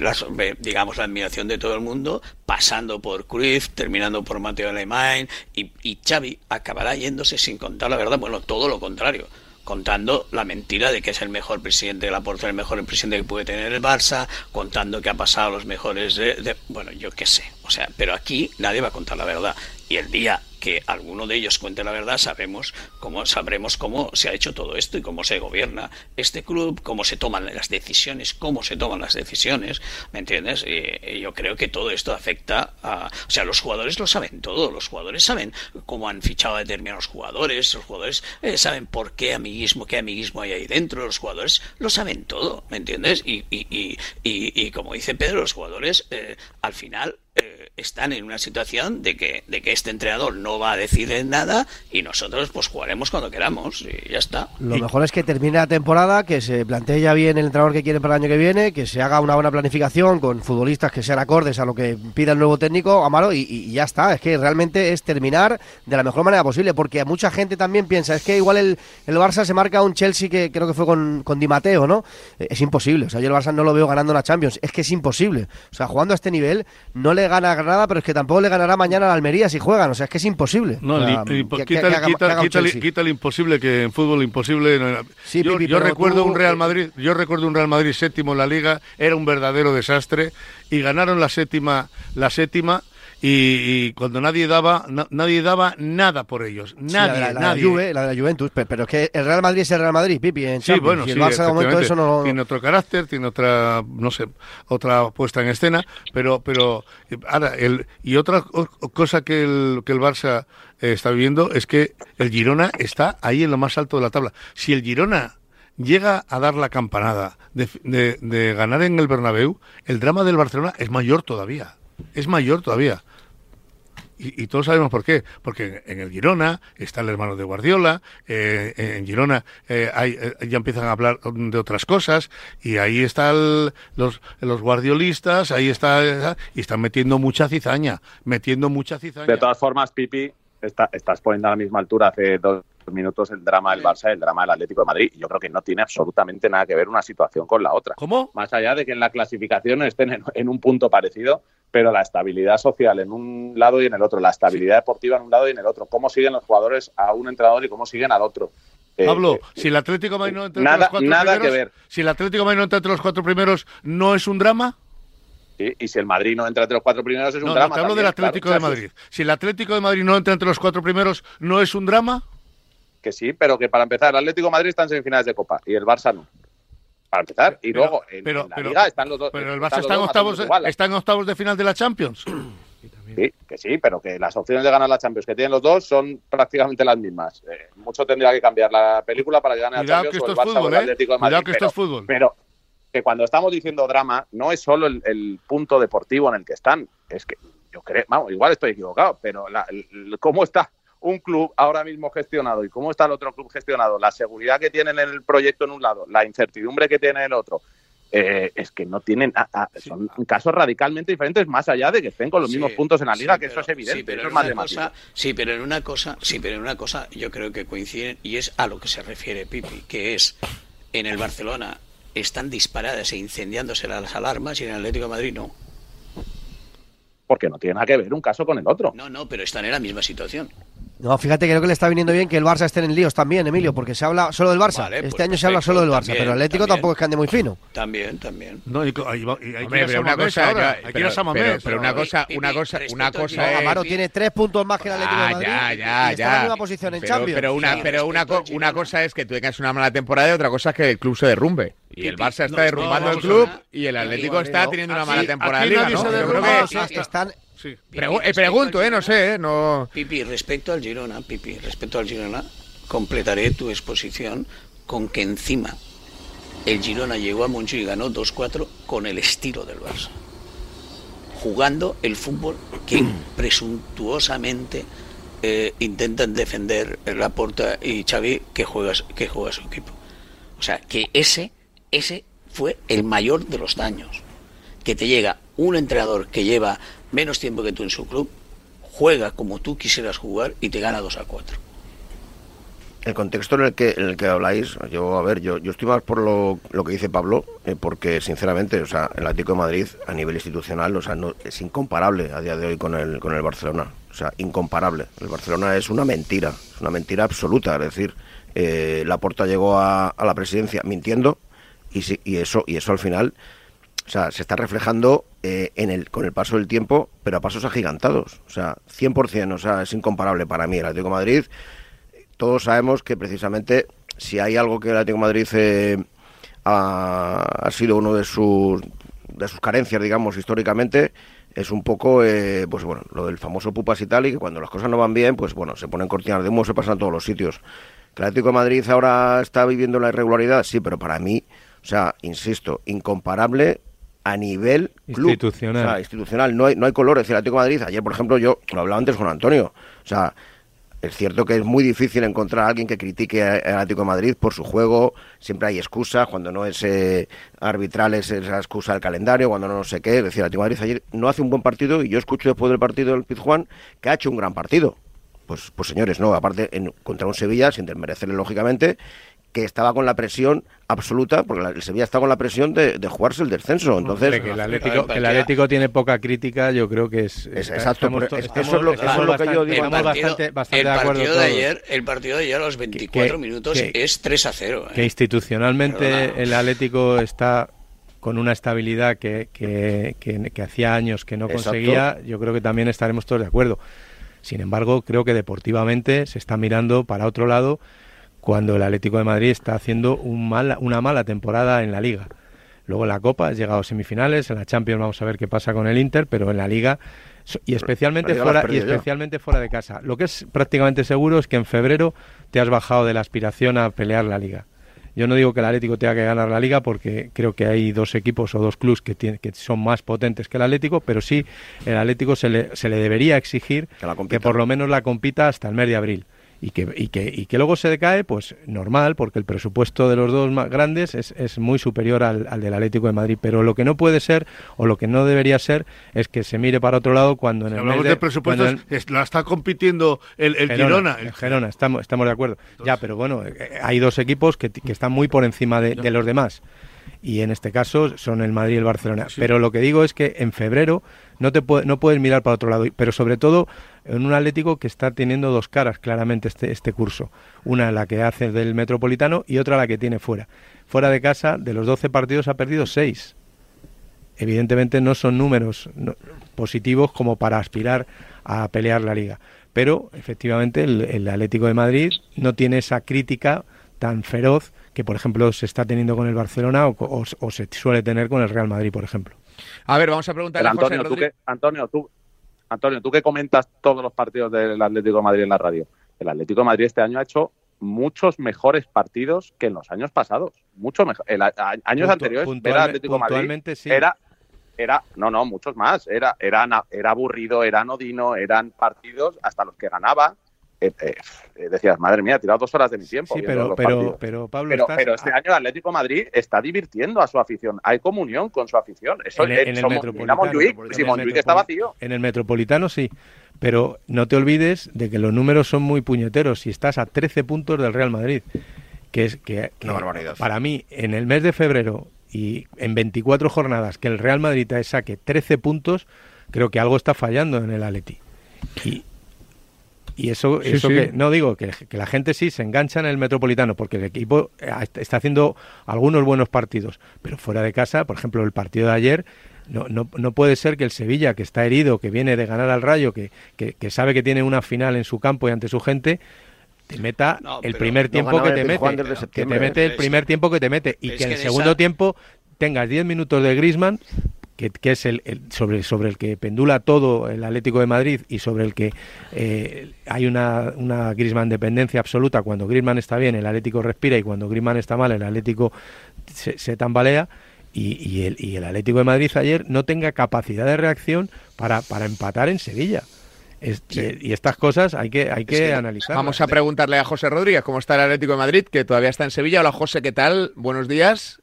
S5: digamos, la admiración de todo el mundo, pasando por Cruyff, terminando por Mateo Alemán, y, y Xavi acabará yéndose sin contar la verdad, bueno, todo lo contrario contando la mentira de que es el mejor presidente de la Porta, el mejor presidente que puede tener el Barça, contando que ha pasado los mejores de, de- bueno, yo qué sé, o sea, pero aquí nadie va a contar la verdad. Y el día que alguno de ellos cuente la verdad sabemos cómo sabremos cómo se ha hecho todo esto y cómo se gobierna este club, cómo se toman las decisiones, cómo se toman las decisiones, ¿me entiendes? Y, yo creo que todo esto afecta a, o sea, los jugadores lo saben todo, los jugadores saben cómo han fichado a determinados jugadores, los jugadores eh, saben por qué amiguismo, qué amiguismo hay ahí dentro, los jugadores lo saben todo, ¿me entiendes? Y, y, y, y, y como dice Pedro, los jugadores eh, al final eh, están en una situación de que, de que este entrenador no va a decirles nada y nosotros pues jugaremos cuando queramos y ya está.
S6: Lo mejor es que termine la temporada, que se plantee ya bien el entrenador que quieren para el año que viene, que se haga una buena planificación con futbolistas que sean acordes a lo que pida el nuevo técnico, Amaro, y, y ya está. Es que realmente es terminar de la mejor manera posible, porque mucha gente también piensa, es que igual el, el Barça se marca un Chelsea que creo que fue con, con Di Matteo, ¿no? Eh, Es imposible. O sea, yo el Barça no lo veo ganando una Champions. Es que es imposible. O sea, jugando a este nivel, no le gana a Granada, pero es que tampoco le ganará mañana a la Almería si juegan. O sea, es que es imposible.
S7: No,
S6: O sea,
S7: li- li-
S6: que- que-
S7: quita,
S6: que haga-
S7: quita-
S6: que haga un
S7: quita-
S6: Chelsea.
S7: quita el imposible, que en fútbol imposible. no-
S6: Sí,
S7: yo
S6: Pipi,
S7: yo
S6: pero
S7: recuerdo
S6: tú,
S7: un Real
S6: eh,
S7: Madrid, yo recuerdo un Real Madrid séptimo en la liga, era un verdadero desastre y ganaron la séptima, la séptima. Y, y cuando nadie daba na- nadie daba nada por ellos.
S6: Sí, la
S7: nadie
S6: de la, de
S7: nadie.
S6: La Juve, la de la Juventus, pe- pero, es que el Real Madrid es el Real Madrid, Pipi, en
S7: Sí, bueno,
S6: y el
S7: sí,
S6: Barça de momento eso no...
S7: Tiene otro carácter, tiene otra, no sé, otra puesta en escena, pero, pero, ahora, el, y otra cosa que el, que el Barça eh, está viviendo es que el Girona está ahí en lo más alto de la tabla. Si el Girona llega a dar la campanada de, de- de ganar en el Bernabéu, el drama del Barcelona es mayor todavía, es mayor todavía. Y, y todos sabemos por qué. Porque en el Girona está el hermano de Guardiola, eh, en Girona eh, hay, eh, ya empiezan a hablar de otras cosas, y ahí están los, los guardiolistas, ahí está, y están metiendo mucha cizaña, metiendo mucha cizaña.
S4: De todas formas, Pipi, está- estás poniendo a la misma altura hace dos minutos el drama del Barça y el drama del Atlético de Madrid. Y Yo creo que no tiene absolutamente nada que ver una situación con la otra.
S7: ¿Cómo?
S4: Más allá de que en la clasificación estén en, en un punto parecido, pero la estabilidad social en un lado y en el otro, la estabilidad deportiva en un lado y en el otro, cómo siguen los jugadores a un entrenador y cómo siguen al otro. Eh,
S7: Pablo,
S4: eh,
S7: si el Atlético de Madrid no entra entre
S4: nada-
S7: los cuatro
S4: nada
S7: primeros,
S4: que ver.
S7: si el Atlético de Madrid no entra entre los cuatro primeros, ¿no es un drama?
S4: sí, y si el Madrid no entra entre los cuatro primeros es un
S7: No, no,
S4: drama.
S7: te hablo
S4: también,
S7: del Atlético
S4: claro.
S7: de Madrid. Si el Atlético de Madrid no entra entre los cuatro primeros, ¿no es un drama?
S4: Que sí, pero que para empezar, el Atlético de Madrid está en semifinales de Copa y el Barça no. Para empezar. Y
S7: Pero-
S4: luego, en,
S7: pero-
S4: en la
S7: pero-
S4: Liga están los dos.
S7: Pero el Barça está en octavos,
S4: menos
S7: de,
S4: igual.
S7: está en octavos de final de la Champions.
S4: Sí, que sí, pero que las opciones de ganar la Champions que tienen los dos son prácticamente las mismas. Eh, mucho tendría que cambiar la película para que gane la Champions
S7: que
S4: o el
S7: es
S4: Barça o
S7: fútbol,
S4: el
S7: ¿eh?
S4: Atlético de Madrid.
S7: Cuidado que esto
S4: pero,
S7: es fútbol.
S4: pero que cuando estamos diciendo drama, no es solo el, el punto deportivo en el que están. Es que yo creo, vamos, igual estoy equivocado, pero la- el- el- cómo está un club ahora mismo gestionado y cómo está el otro club gestionado, la seguridad que tienen en el proyecto en un lado, la incertidumbre que tiene en el otro, eh, es que no tienen, a- a- son casos radicalmente diferentes, más allá de que estén con los
S5: Sí,
S4: mismos puntos en la liga,
S5: sí,
S4: que
S5: pero-
S4: eso es evidente,
S5: sí, pero
S4: eso es matemático.
S5: cosa, sí, pero en una cosa, sí, pero en una cosa yo creo que coinciden y es a lo que se refiere Pipi, que es en el Barcelona están disparadas e incendiándose las alarmas y en el Atlético de Madrid no.
S4: Porque no tiene nada que ver un caso con el otro.
S5: No, no, pero están en la misma situación.
S6: No, fíjate que creo que le está viniendo bien que el Barça esté en líos también, Emilio, porque se habla solo del Barça.
S5: Vale,
S6: este
S5: pues
S6: año se habla solo del Barça,
S5: también,
S6: pero el Atlético
S5: también.
S6: tampoco es que ande muy fino.
S5: También, también.
S7: No, y, y hay
S1: Hombre, pero una cosa,
S7: ahora, hay
S1: pero- pero- pero una cosa, una cosa, una cosa es-
S6: Amaro tiene tres puntos más que el Atlético de
S1: Ah,
S6: Madrid.
S1: ya,
S6: y
S1: ya,
S6: está
S1: ya.
S6: en la misma posición en
S1: pero,
S6: Champions.
S1: pero una,
S5: Sí,
S1: pero una, co- una cosa es que tú tengas una mala temporada y otra cosa es que el club se derrumbe. Y el Barça está derrumbando el club y el Atlético está teniendo una mala temporada de Yo creo que
S6: están...
S7: Sí.
S1: Pregu- eh, pregunto, eh, no sé, eh, no.
S5: Pipi, respecto al Girona, Pipi, respecto al Girona, completaré tu exposición con que encima el Girona llegó a Montjuic y ganó 2-4 con el estilo del Barça. Jugando el fútbol que presuntuosamente eh, intentan defender Laporta y Xavi que juega, que juega su equipo. O sea, que ese, ese fue el mayor de los daños. Que te llega un entrenador que lleva menos tiempo que tú en su club, juega como tú quisieras jugar y te gana 2 a 4.
S2: El contexto en el que en el que habláis, yo a ver, yo, yo estoy más por lo, lo que dice Pablo, eh, porque sinceramente, o sea, el Atlético de Madrid a nivel institucional, o sea, no, es incomparable a día de hoy con el con el Barcelona, o sea, incomparable. El Barcelona es una mentira, es una mentira absoluta, es decir, eh, la Porta llegó a, a la presidencia mintiendo y si- y eso y eso al final o sea, se está reflejando eh, en el, con el paso del tiempo, pero a pasos agigantados. O sea, 100%, o sea, es incomparable para mí el Atlético Madrid. Todos sabemos que precisamente si hay algo que el Atlético Madrid eh, ha, ha sido uno de sus, de sus carencias, digamos, históricamente, es un poco, eh, pues bueno, lo del famoso Pupas y tal, y que cuando las cosas no van bien, pues bueno, se ponen cortinas de humo, se pasan todos los sitios. ¿Que el Atlético de Madrid ahora está viviendo la irregularidad? Sí, pero para mí, o sea, insisto, incomparable a nivel club.
S3: Institucional.
S2: O sea, institucional. No hay, no hay color. Es decir, el Atlético de Madrid, ayer, por ejemplo, yo lo hablaba antes con Antonio. O sea, es cierto que es muy difícil encontrar a alguien que critique al Atlético de Madrid por su juego. Siempre hay excusas. Cuando no es eh, arbitral es esa excusa del calendario, cuando no no sé qué. Es decir, el Atlético de Madrid ayer no hace un buen partido y yo escucho después del partido del Pizjuán que ha hecho un gran partido. Pues, pues señores, no, aparte en- contra un Sevilla, sin desmerecerle lógicamente, que estaba con la presión absoluta, porque la- el Sevilla está con la presión de, de jugarse el descenso. Entonces,
S3: Hombre, que el Atlético, que el Atlético tiene poca crítica, yo creo que es.
S2: Es- exacto,
S3: estamos
S2: pero
S3: to-
S2: es-
S3: estamos-
S2: eso es lo-
S3: estamos
S2: eso es lo que yo digo.
S3: estamos
S5: El partido,
S3: bastante, bastante
S5: el
S3: de acuerdo
S5: partido de
S3: todos.
S5: ayer, el partido de ayer a los 24
S3: que-
S5: minutos
S3: que-
S5: es 3 a 0. ¿eh?
S3: que institucionalmente
S5: Perdona.
S3: el Atlético está con una estabilidad que, que, que- que hacía años que no
S2: Exacto.
S3: conseguía, yo creo que también estaremos todos de acuerdo. Sin embargo, creo que deportivamente se está mirando para otro lado cuando el Atlético de Madrid está haciendo un una mala temporada en la Liga. Luego en la Copa has llegado a semifinales, en la Champions vamos a ver qué pasa con el Inter, pero en la Liga y especialmente
S2: Liga
S3: fuera y
S2: ya.
S3: especialmente fuera de casa. Lo que es prácticamente seguro es que en febrero te has bajado de la aspiración a pelear la Liga. Yo no digo que el Atlético tenga que ganar la Liga porque creo que hay dos equipos o dos clubes que, que son más potentes que el Atlético, pero sí el Atlético se le, se le debería exigir
S2: Que
S3: por lo menos la compita hasta el mes de abril. Y que, y, que, y que luego se decae, pues normal, porque el presupuesto de los dos más grandes es, es muy superior al, al del Atlético de Madrid. Pero lo que no puede ser, o lo que no debería ser, es que se mire para otro lado cuando en el
S7: Hablamos de,
S3: de,
S7: es- la está compitiendo el, el Girona.
S3: el Girona, estamos, estamos de acuerdo. Ya, pero bueno, eh, hay dos equipos que, que están muy por encima de, de los demás. Y en este caso son el Madrid y el Barcelona. Pero lo que digo es que en febrero no, te no puedes mirar para otro lado. Pero sobre todo en un Atlético que está teniendo dos caras claramente este, este curso. Una la que hace del Metropolitano y otra la que tiene fuera. Fuera de casa, de los 12 partidos ha perdido 6 evidentemente no son números positivos como para aspirar a pelear la liga. Pero efectivamente el, Atlético de Madrid no tiene esa crítica tan feroz que, por ejemplo, se está teniendo con el Barcelona o se suele tener con el Real Madrid, por ejemplo.
S1: A ver, vamos a preguntarle
S4: Pero
S1: a José
S4: Antonio, tú que, Antonio, tú, Antonio, tú que comentas todos los partidos del Atlético de Madrid en la radio. El Atlético de Madrid este año ha hecho muchos mejores partidos que en los años pasados. Mucho mejor. El, a- años
S3: Puntu-
S4: anteriores
S3: puntualme-
S4: era Atlético de Madrid.
S3: puntualmente sí.
S4: Era, era, no, no, muchos más. Era, era, na- era aburrido, era anodino, eran partidos hasta los que ganaba. Eh, eh, eh, decías, madre mía, he tirado dos horas de mi tiempo.
S3: Sí, pero, pero,
S4: partidos".
S3: pero Pablo,
S4: Pero,
S3: estás-
S4: pero este año el Atlético de Madrid está divirtiendo a su afición. Hay comunión con su afición. Eso
S3: en, el- en el
S4: somos-
S3: Metropolitano.
S4: Montjuic,
S3: En
S4: si
S3: el
S4: Montjuic está vacío.
S3: En el Metropolitano sí, pero no te olvides de que los números son muy puñeteros. Si estás a 13 puntos del Real Madrid, que es que, para mí en el mes de febrero y en 24 jornadas que el Real Madrid te saque 13 puntos, creo que algo está fallando en el Atleti. Y, y eso,
S1: Sí,
S3: eso
S1: sí.
S3: que no digo que, que la gente sí se engancha en el Metropolitano porque el equipo está haciendo algunos buenos partidos, pero fuera de casa, por ejemplo, el partido de ayer no, no, no puede ser que el Sevilla, que está herido, que viene de ganar al Rayo, que, que, que sabe que tiene una final en su campo y ante su gente, te meta
S5: No,
S3: el primer
S5: no
S3: tiempo que te mete. Que te mete el primer tiempo que te mete. Y
S5: es
S3: que en el segundo
S5: esa-
S3: tiempo tengas 10 minutos de Grisman, que, que es el, el- sobre, sobre el que pendula todo el Atlético de Madrid y sobre el que eh, hay una, una Griezmann dependencia absoluta. Cuando Griezmann está bien, el Atlético respira y cuando Griezmann está mal, el Atlético se, se tambalea. Y, y el, y el Atlético de Madrid ayer no tenga capacidad de reacción para, para empatar en Sevilla. Es- y, y estas cosas hay que, hay que, analizar.
S1: Vamos a preguntarle a José Rodríguez cómo está el Atlético de Madrid, que todavía está en Sevilla. Hola José, ¿qué tal? Buenos días.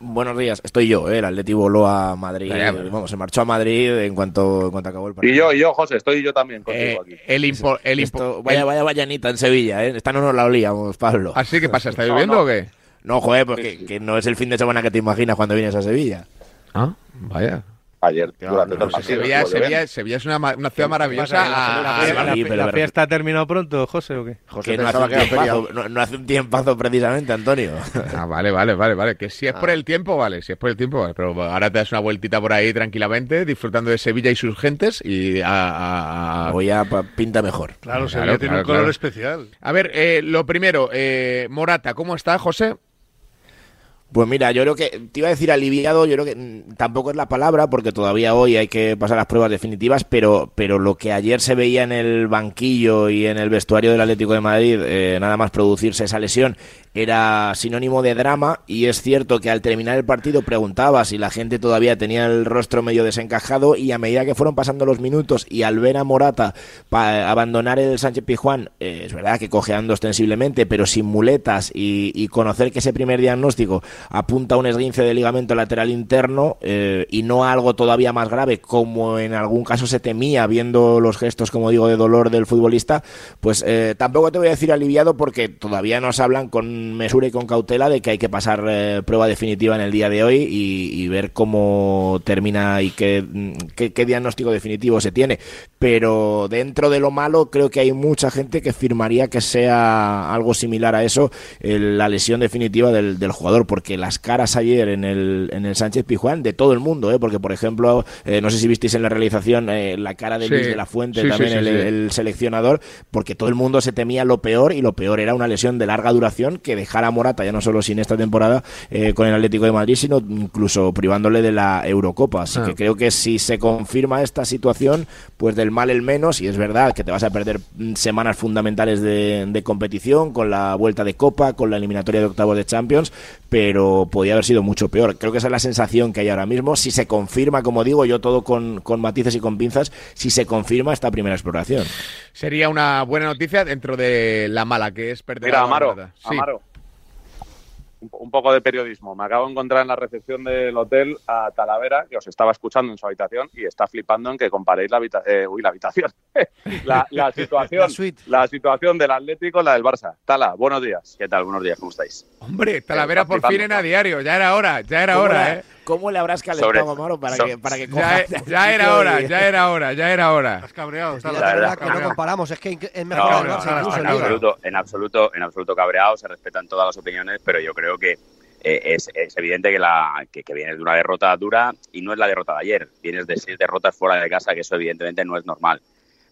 S13: Buenos días, estoy yo, ¿eh? el Atleti voló a Madrid,
S1: Ya, pero-
S13: vamos, se marchó a Madrid en cuanto, en cuanto acabó el partido.
S14: Y yo, y yo, José, estoy yo también
S1: Eh,
S14: contigo aquí.
S1: el impo- el impo-
S13: Esto- vaya,
S1: el-
S13: vaya, vayanita en Sevilla, ¿eh? Esta no nos la olíamos, Pablo.
S1: ¿Así que pasa? ¿Está
S14: No,
S1: lloviendo
S14: no.
S1: o qué?
S13: No, joder, pues que, que no es el fin de semana que te imaginas cuando vienes a Sevilla.
S1: Ah, vaya.
S14: Ayer, durante todo el partido.
S1: Sevilla. Sevilla, Sevilla es una, una ciudad maravillosa.
S3: ¿La,
S1: a-
S3: la
S1: a-
S3: fiesta-
S1: a-
S3: la-
S13: sí, pero-
S3: la fiesta ha terminado pronto, José, o qué?
S2: José
S13: Que no hace,
S2: que
S13: tiempazo, no, no hace un tiempazo precisamente, Antonio.
S1: Ah, vale, vale, vale, vale. Que si es por el tiempo, vale. Si es por el tiempo, vale. Pero ahora te das una vueltita por ahí tranquilamente, disfrutando de Sevilla y sus gentes. Y a, a- a-
S13: Hoy ya pa- pinta mejor.
S7: Claro,
S1: Claro,
S7: Sevilla tiene
S1: claro,
S7: un color
S1: claro.
S7: especial.
S1: A ver, eh, lo primero, eh, Morata, ¿cómo está, José?
S13: Pues mira, yo creo que te iba a decir aliviado, yo creo que mm, tampoco es la palabra porque todavía hoy hay que pasar las pruebas definitivas, pero, pero lo que ayer se veía en el banquillo y en el vestuario del Atlético de Madrid, eh, nada más producirse esa lesión, era sinónimo de drama y es cierto que al terminar el partido preguntaba si la gente todavía tenía el rostro medio desencajado y a medida que fueron pasando los minutos y al ver a Morata abandonar el Sánchez Pizjuán, eh, es verdad que cojeando ostensiblemente, pero sin muletas y, y conocer que ese primer diagnóstico apunta a un esguince de ligamento lateral interno eh, y no a algo todavía más grave como en algún caso se temía viendo los gestos, como digo, de dolor del futbolista, pues eh, tampoco te voy a decir aliviado porque todavía nos hablan con mesura y con cautela de que hay que pasar eh, prueba definitiva en el día de hoy y, y ver cómo termina y qué, mm, qué, qué diagnóstico definitivo se tiene. Pero dentro de lo malo creo que hay mucha gente que firmaría que sea algo similar a eso el- la lesión definitiva del, del jugador, porque las caras ayer en el, en el Sánchez Pijuán de todo el mundo, ¿eh? porque por ejemplo, eh, no sé si visteis en la realización eh, la cara de
S1: Sí.
S13: Luis de la Fuente,
S1: Sí,
S13: también
S1: sí,
S13: el,
S1: sí.
S13: el seleccionador, porque todo el mundo se temía lo peor y lo peor era una lesión de larga duración que dejara a Morata ya no solo sin esta temporada eh, con el Atlético de Madrid, sino incluso privándole de la Eurocopa. Así
S1: Ah.
S13: que creo que si se confirma esta situación, pues del mal el menos, y es verdad que te vas a perder mm, semanas fundamentales de, de competición, con la vuelta de Copa, con la eliminatoria de octavos de Champions, pero podía haber sido mucho peor. Creo que esa es la sensación que hay ahora mismo. Si se confirma, como digo, yo todo con, con matices y con pinzas, si se confirma esta primera exploración.
S1: Sería una buena noticia dentro de la mala, que es perder
S14: Mira,
S1: a
S14: Amaro.
S1: Sí.
S14: Amaro. Un, poco de periodismo. Me acabo de encontrar en la recepción del hotel a Talavera, que os estaba escuchando en su habitación y está flipando en que comparéis la, habita- eh, uy, la habitación. la, la situación,
S6: La
S14: situación del Atlético y la del Barça. Tala, buenos días. ¿Qué tal? Buenos días, ¿cómo estáis?
S1: Hombre, Talavera
S14: Está
S1: por fin en a diario. Ya era hora, ya era
S13: ¿Cómo
S1: hora, ¿eh?
S13: ¿Cómo le habrás calentado,
S14: Sobre-
S13: Amaro, para
S14: so-
S13: que, para que
S1: Ya,
S13: coja-
S1: ya era hora, ya era hora, ya era hora.
S7: Estás cabreado.
S6: Sí,
S7: estás
S6: la
S14: La
S6: verdad
S14: verdad,
S6: que no comparamos, es que es mejor
S14: no,
S7: no,
S6: incluso
S7: no,
S14: en absoluto, en absoluto, en absoluto cabreado, se respetan todas las opiniones, pero yo creo que eh, es, es evidente que, la, que, que vienes de una derrota dura y no es la derrota de ayer, vienes de seis derrotas fuera de casa, que eso evidentemente no es normal.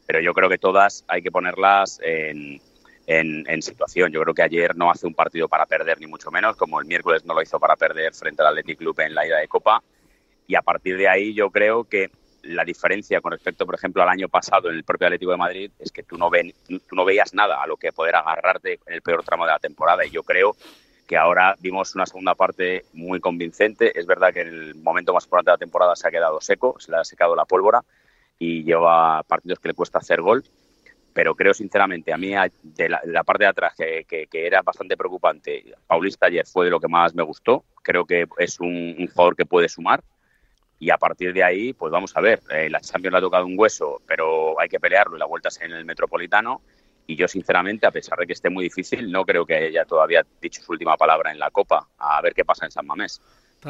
S14: Pero yo creo que todas hay que ponerlas en, en, situación. Yo creo que ayer no hace un partido para perder, ni mucho menos, como el miércoles no lo hizo para perder frente al Athletic Club en la ida de Copa. Y a partir de ahí yo creo que la diferencia con respecto, por ejemplo, al año pasado en el propio Atlético de Madrid es que tú no, ven, tú no veías nada a lo que poder agarrarte en el peor tramo de la temporada. Y yo creo que ahora vimos una segunda parte muy convincente. Es verdad que en el momento más importante de la temporada se ha quedado seco, se le ha secado la pólvora y lleva partidos que le cuesta hacer gol. Pero creo sinceramente, a mí de la, parte de atrás, que, era bastante preocupante, Paulista ayer fue de lo que más me gustó. Creo que es un, un jugador que puede sumar. Y a partir de ahí, pues vamos a ver. eh, la Champions le ha tocado un hueso, pero hay que pelearlo y la vuelta es en el Metropolitano. Y yo, sinceramente, a pesar de que esté muy difícil, no creo que haya todavía dicho su última palabra en la Copa. A ver qué pasa en San Mamés.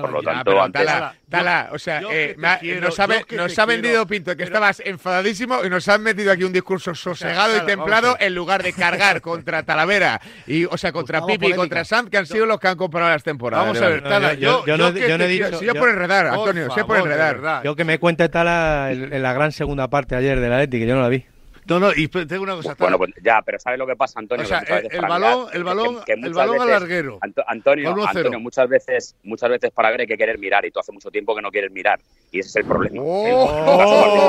S14: Por lo tanto, antes...
S1: Tala, Tala, o sea,
S7: yo
S1: eh,
S7: que te
S1: me ha-
S7: quiero,
S1: nos ha, nos ha vendido Pinto que
S7: pero-
S1: estabas enfadadísimo y nos han metido aquí un discurso sosegado y templado en lugar de cargar contra Talavera y, o sea, contra Pipi y contra Sam, que han sido los que han comprado las temporadas.
S7: Vamos a ver,
S1: de
S7: Tala,
S3: yo-
S7: yo,
S3: yo no- yo no he dicho-
S1: Si yo por enredar, Antonio, si por
S7: de
S1: enredar.
S3: Yo que me cuente Tala el- en la gran segunda parte ayer del Atleti, que yo no la vi.
S7: No, no, y tengo una cosa.
S4: Bueno, pues ya, pero ¿sabes lo que pasa, Antonio?
S7: O sea, el- balón-
S4: mirar-
S7: el balón-
S4: que- que
S7: el balón al
S4: veces-
S7: larguero.
S4: Anto- Antonio,
S7: Al 1-0.
S4: Antonio, muchas veces, muchas veces para ver hay que querer mirar y tú hace mucho tiempo que no quieres mirar y ese es el problema.
S3: Oh,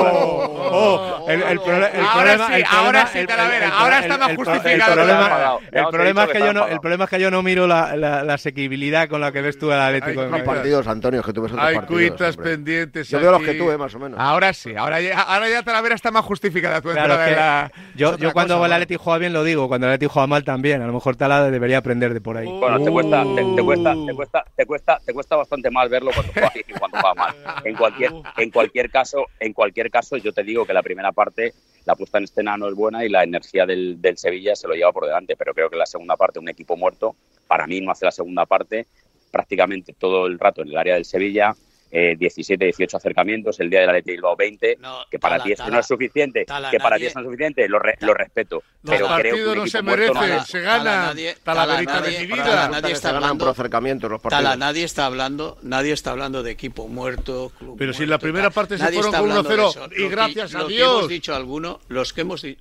S1: Ahora
S3: problema,
S1: sí, Talavera, ahora está más justificado.
S3: El
S4: dicho
S3: problema es
S4: que
S3: yo no, el problema es que yo no miro la, la, la asequibilidad con la que ves tú al Atlético de Madrid.
S2: partidos, Antonio, que tú ves otros
S7: Hay
S2: partidos.
S7: cuitas
S2: hombre.
S7: pendientes.
S2: Yo veo los que tú, eh, más o menos.
S1: Ahora sí, ahora ya, ahora ya Talavera está más justificada tu
S3: Claro, que
S1: la-
S3: yo, yo cuando
S1: cosa,
S3: el. Atleti juega bien lo digo, cuando el Atleti juega mal también. A lo mejor Tala debería aprender de por ahí.
S4: Bueno, te cuesta, te, te cuesta, te cuesta, te cuesta, te cuesta bastante mal verlo cuando juega bien y cuando juega mal. En cualquier, en cualquier caso, en cualquier caso, yo te digo que la primera parte, la puesta en escena no es buena y la energía del, del Sevilla se lo lleva por delante. Pero creo que la segunda parte, un equipo muerto, para mí no hace la segunda parte prácticamente todo el rato en el área del Sevilla. Eh, 17, 18 acercamientos, el día del Atleti Bilbao 20, que para
S5: Tala,
S4: ti esto
S5: Tala,
S4: no es suficiente,
S5: Tala,
S4: que para
S5: nadie-
S4: ti eso no es suficiente, lo, re- lo respeto,
S7: Los
S4: pero creo que un
S7: no se
S4: no hace-
S7: se gana.
S5: nadie- nadie- nadie está hablando-
S2: por acercamientos los partidos.
S5: Tala, nadie está hablando, nadie está hablando de equipo muerto, club
S7: Pero si en la primera parte se fueron con
S5: hablando de
S7: 1-0
S5: eso.
S7: y
S5: que-
S7: gracias a Dios.
S5: hemos dicho algunos, los que hemos dicho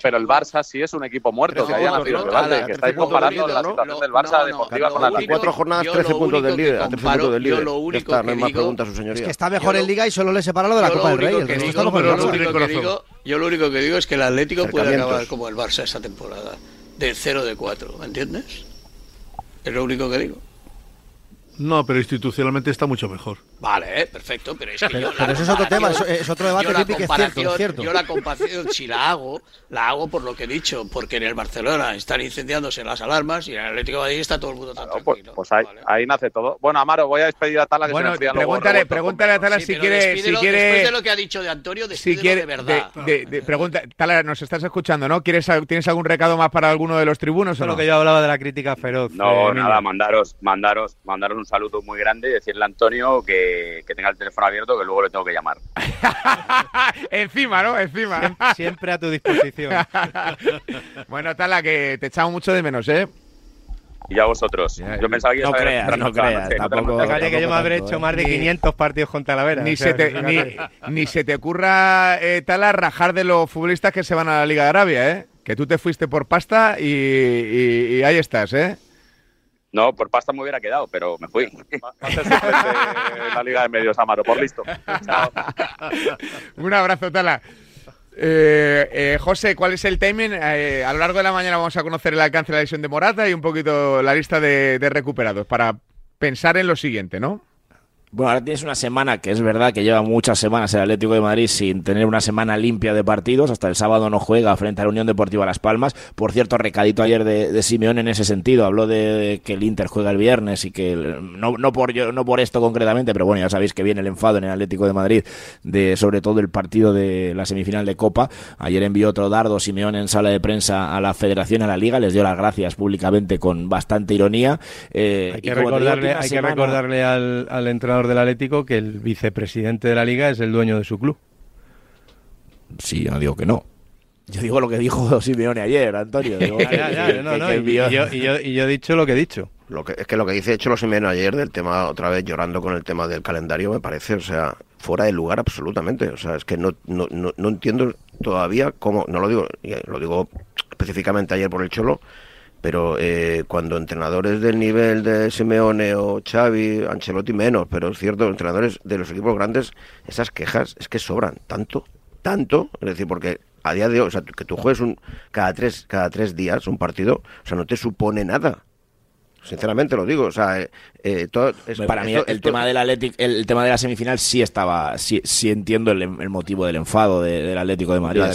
S4: pero el Barça sí es un equipo muerto, que haya
S5: No,
S4: nacido
S5: no,
S4: el debate,
S5: Tala,
S4: que estáis
S2: 13 puntos
S4: comparando
S2: del
S4: la
S2: ¿no?
S4: situación del Barça
S5: no, no,
S4: deportiva
S5: lo
S4: con la
S5: único-
S4: Liga.
S2: Cuatro jornadas,
S5: yo
S2: 13
S5: lo
S2: puntos del líder, a 13
S5: comparo-
S2: puntos del
S5: yo
S2: líder.
S5: lo
S2: Ya
S5: único
S2: está, no hay
S5: que
S2: más
S5: digo-
S2: preguntas, su señoría.
S6: Es que está mejor
S5: Yo
S6: en Liga y solo le separa lo de la Copa del Rey.
S5: único
S6: El
S5: que
S6: resto
S5: digo-
S6: está mejor
S5: lo único que digo- Yo lo único que digo es que el Atlético puede acabar como el Barça esta temporada, de 0 de 4, ¿me entiendes? Es lo único que digo.
S7: No, pero institucionalmente está mucho mejor.
S5: Vale, eh, perfecto, pero es que
S6: Pero-
S5: yo
S6: pero eso es otro tema, es otro debate,
S5: yo
S6: que es cierto, es
S5: comparación-
S6: cierto.
S5: Yo la comparación, si la hago, la hago por lo que he dicho, porque en el Barcelona están incendiándose las alarmas y en el Atlético de Madrid está todo el mundo tan
S4: Pues,
S5: tranquilo.
S4: pues ahí, ahí nace todo. Bueno, Amaro, voy a despedir a Tala que
S1: Bueno,
S4: se me enfría luego
S1: pregúntale, pregúntale a Tala
S5: Sí,
S1: si quiere, si quiere,
S5: Después de lo que ha dicho de Antonio,
S1: si quiere,
S5: de verdad.
S1: de- de- de- pregunta, Tala, nos estás escuchando, ¿no? ¿Quieres, ¿Tienes algún recado más para alguno de los tribunos
S3: Eso
S1: o
S3: es
S1: no?
S3: lo que yo hablaba de la crítica feroz.
S4: No,
S3: eh,
S4: nada, mandaros, mandaros, mandaros un saludo muy grande y decirle a Antonio que, que tenga el teléfono abierto que luego le tengo que llamar.
S1: Encima, ¿no? Encima.
S3: Siempre, siempre a tu disposición.
S1: bueno, Tala, que te echamos mucho de menos, ¿eh?
S4: Y a vosotros. Yo pensaba que
S13: No creas, no creas, tampoco-.
S3: Fíjate que yo me habré
S13: tanto,
S3: hecho
S13: ¿eh?
S3: más de
S1: Ni-
S3: 500 partidos con Talavera.
S1: Ni,
S3: o sea,
S1: se te, ni, ni se te ocurra, eh, Tala, rajar de los futbolistas que se van a la Liga de Arabia, ¿eh? Que tú te fuiste por pasta y, y- y ahí estás, ¿eh?
S4: No, por pasta me hubiera quedado, pero me fui. La Liga de Medios, Amaro, por listo. Chao.
S1: Un abrazo, Tala. Eh, eh, José, ¿cuál es el timing? Eh, a lo largo de la mañana vamos a conocer el alcance de la lesión de Morata y un poquito la lista de, de recuperados para pensar en lo siguiente, ¿no?
S13: Bueno, ahora tienes una semana que es verdad que lleva muchas semanas el Atlético de Madrid sin tener una semana limpia de partidos. Hasta el sábado no juega frente a la Unión Deportiva Las Palmas. Por cierto, recadito ayer de, de Simeón en ese sentido. Habló de que el Inter juega el viernes y que el- no, no, por, yo- no por esto concretamente, pero bueno, ya sabéis que viene el enfado en el Atlético de Madrid de sobre todo el partido de la semifinal de Copa. Ayer envió otro dardo Simeón en sala de prensa a la Federación, a la Liga. Les dio las gracias públicamente con bastante ironía. Eh,
S3: Hay que
S13: digo,
S3: recordarle, hay que recordarle al, al entrenador del Atlético que el vicepresidente de la liga es el dueño de su club.
S13: Sí, yo no digo que no. Yo digo lo que dijo Simeone ayer, Antonio. Digo
S3: Ya,
S13: que-
S3: ya, ya,
S13: que-
S3: no,
S13: que-
S3: no,
S13: que
S3: y, yo, y, yo, y yo he dicho lo que he dicho.
S2: Lo que, es que lo que dice Cholo Simeone ayer del tema, otra vez llorando con el tema del calendario, me parece, o sea, fuera de lugar absolutamente. O sea, es que no, no, no, no entiendo todavía cómo, no lo digo, lo digo específicamente ayer por el Cholo, pero eh, cuando entrenadores del nivel de Simeone o Xavi, Ancelotti menos, pero es cierto, entrenadores de los equipos grandes, esas quejas es que sobran tanto, tanto, es decir, porque a día de hoy, o sea, que tú juegues un, cada, tres, cada tres días un partido, o sea, no te supone nada. Sinceramente lo digo, o sea, eh, todo, es-
S13: Para mí
S2: esto-
S13: el
S2: esto-
S13: tema del Atlético, el, el tema de la semifinal sí estaba, sí, sí entiendo el, el motivo del enfado de- del Atlético de Madrid.
S2: Ah,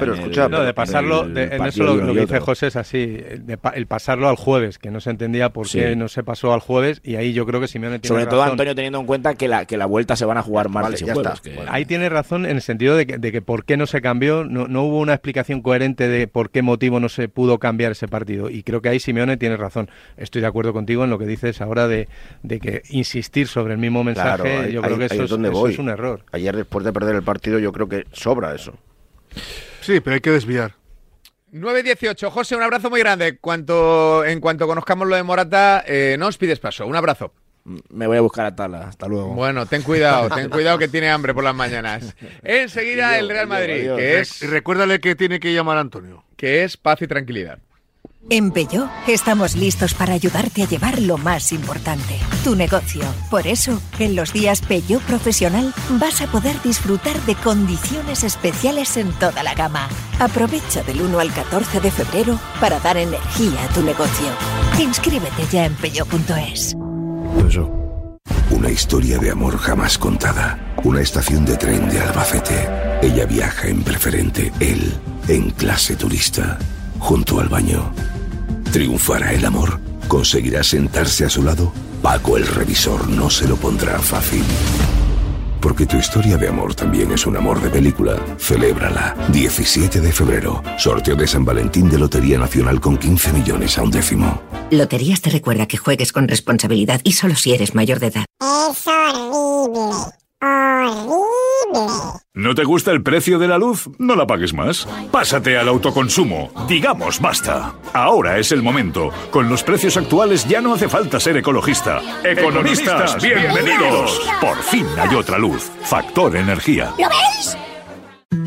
S2: pero escucha,
S3: No, de pasarlo,
S13: en
S3: de- eso lo, que dice. José es así, de el pasarlo al jueves, que no se entendía por
S13: Sí.
S3: qué no se pasó al jueves, y ahí yo creo que Simeone tiene
S13: Sobre todo. Antonio teniendo en cuenta que la, que la vuelta se van a jugar martes
S2: Vale,
S13: y
S2: ya
S13: jueves.
S2: está.
S13: que-
S2: Bueno.
S3: Ahí tiene razón en el sentido de que, de que por qué no se cambió, no, no hubo una explicación coherente de por qué motivo no se pudo cambiar ese partido. Y creo que ahí Simeone tiene razón. Estoy de acuerdo contigo en lo que dices ahora de, de que insistir sobre el mismo mensaje,
S2: Claro, ahí-
S3: yo creo que eso,
S2: es
S3: es,
S2: donde
S3: eso
S2: voy.
S3: es un error.
S2: Ayer después de perder el partido yo creo que sobra eso.
S7: Sí, pero hay que desviar.
S1: 9-18. José, un abrazo muy grande. Cuanto, en cuanto conozcamos lo de Morata, eh, no os pides paso. Un abrazo.
S13: Me voy a buscar a Tala. Hasta luego.
S1: Bueno, ten cuidado, ten cuidado que tiene hambre por las mañanas. Enseguida el Real Madrid, que es,
S7: Y recuérdale que tiene que llamar a Antonio.
S1: que es paz y tranquilidad.
S15: En Peugeot estamos listos para ayudarte a llevar lo más importante, tu negocio. Por eso, en los días Peugeot Profesional vas a poder disfrutar de condiciones especiales en toda la gama. Aprovecha del 1 al 14 de febrero para dar energía a tu negocio. Inscríbete ya en peugeot.es.
S10: Una historia de amor jamás contada. Una estación de tren de Albacete. Ella viaja en preferente, él en clase turista. Junto al baño. ¿Triunfará el amor? ¿Conseguirá sentarse a su lado? Paco el revisor no se lo pondrá fácil. Porque tu historia de amor también es un amor de película. Celébrala. 17 de febrero. Sorteo de San Valentín de Lotería Nacional con 15 millones a un décimo.
S16: Loterías te recuerda que juegues con responsabilidad y solo si eres mayor de edad.
S17: Es horrible. Horrible.
S18: ¿No te gusta el precio de la luz? No la pagues más. Pásate al autoconsumo. Digamos basta. Ahora es el momento. Con los precios actuales ya no hace falta ser ecologista. Economistas, bienvenidos. Por fin hay otra luz. Factor energía.
S17: ¿Lo veis?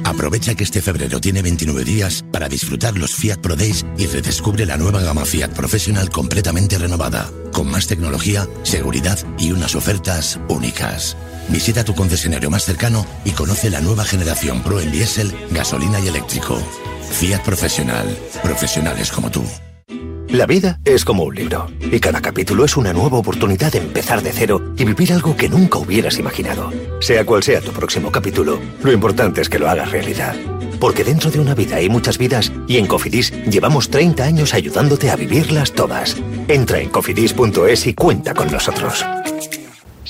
S19: Aprovecha que este febrero tiene 29 días para disfrutar los Fiat Pro Days y redescubre la nueva gama Fiat Professional completamente renovada, con más tecnología, seguridad y unas ofertas únicas. Visita tu concesionario más cercano y conoce la nueva generación Pro en diésel, gasolina y eléctrico. Fiat Professional. Profesionales como tú.
S20: La vida es como un libro, y cada capítulo es una nueva oportunidad de empezar de cero y vivir algo que nunca hubieras imaginado. Sea cual sea tu próximo capítulo, lo importante es que lo hagas realidad. Porque dentro de una vida hay muchas vidas y en Cofidis llevamos 30 años ayudándote a vivirlas todas. Entra en cofidis.es y cuenta con nosotros.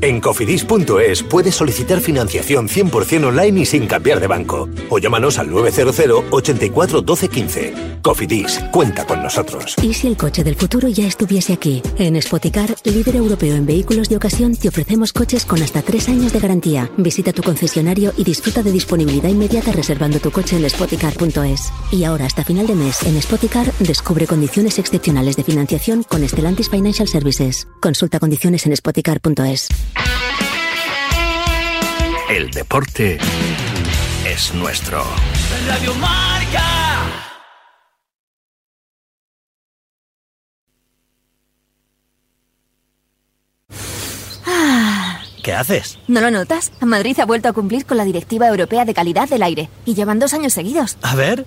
S20: En cofidis.es puedes solicitar financiación 100% online y sin cambiar de banco. O llámanos al 900 84 12 15. Cofidis, cuenta con nosotros.
S21: ¿Y si el coche del futuro ya estuviese aquí? En Spoticar, líder europeo en vehículos de ocasión, te ofrecemos coches con hasta tres años de garantía. Visita tu concesionario y disfruta de disponibilidad inmediata reservando tu coche en spoticar.es. Y ahora, hasta final de mes, en Spoticar, descubre condiciones excepcionales de financiación con Stellantis Financial Services. Consulta condiciones en spoticar.es.
S8: El deporte es nuestro.
S9: Radio Marca.
S22: Ah,
S23: ¿Qué haces?
S22: ¿No lo notas? Madrid ha vuelto a cumplir con la Directiva Europea de Calidad del Aire y llevan dos años seguidos.
S23: A ver.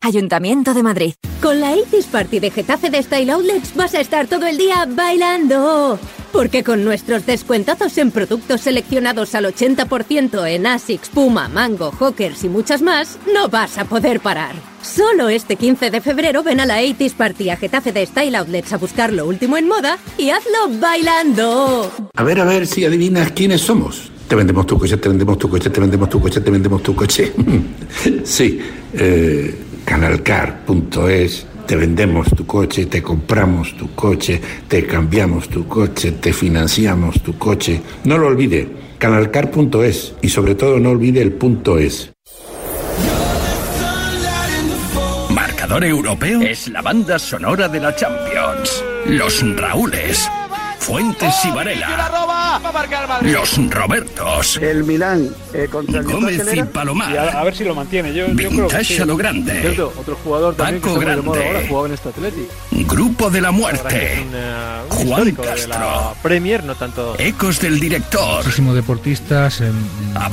S22: Ayuntamiento de Madrid.
S24: Con la 80 Party de Getafe de Style Outlets vas a estar todo el día bailando. Porque con nuestros descuentazos en productos seleccionados al 80% en Asics, Puma, Mango, Hawkers y muchas más, no vas a poder parar. Solo este 15 de febrero ven a la 80 Party a Getafe de Style Outlets a buscar lo último en moda y hazlo bailando.
S25: A ver, a ver si adivinas quiénes somos. Te vendemos tu coche, te vendemos tu coche, te vendemos tu coche, te vendemos tu coche. sí, eh, canalcar.es, te vendemos tu coche, te compramos tu coche, te cambiamos tu coche, te financiamos tu coche. No lo olvide, canalcar.es y sobre todo no olvide el punto es.
S8: Marcador europeo es la banda sonora de la Champions. Los Raúles, Fuentes y Varela. Los Robertos.
S26: El Milán eh, contra el
S8: Gómez y Palomar.
S26: Y a, a ver si lo mantiene. Yo, yo creo que
S8: Vintage
S26: sí.
S8: a lo grande.
S26: Cierto, otro jugador también
S8: Paco
S26: que
S8: Grande.
S26: ahora jugaba en este.
S8: Grupo de la muerte.
S26: un, eh, un
S8: Juan
S26: de
S8: Castro.
S26: la Premier, no tanto.
S8: Ecos del director.
S27: Muchísimos deportistas en,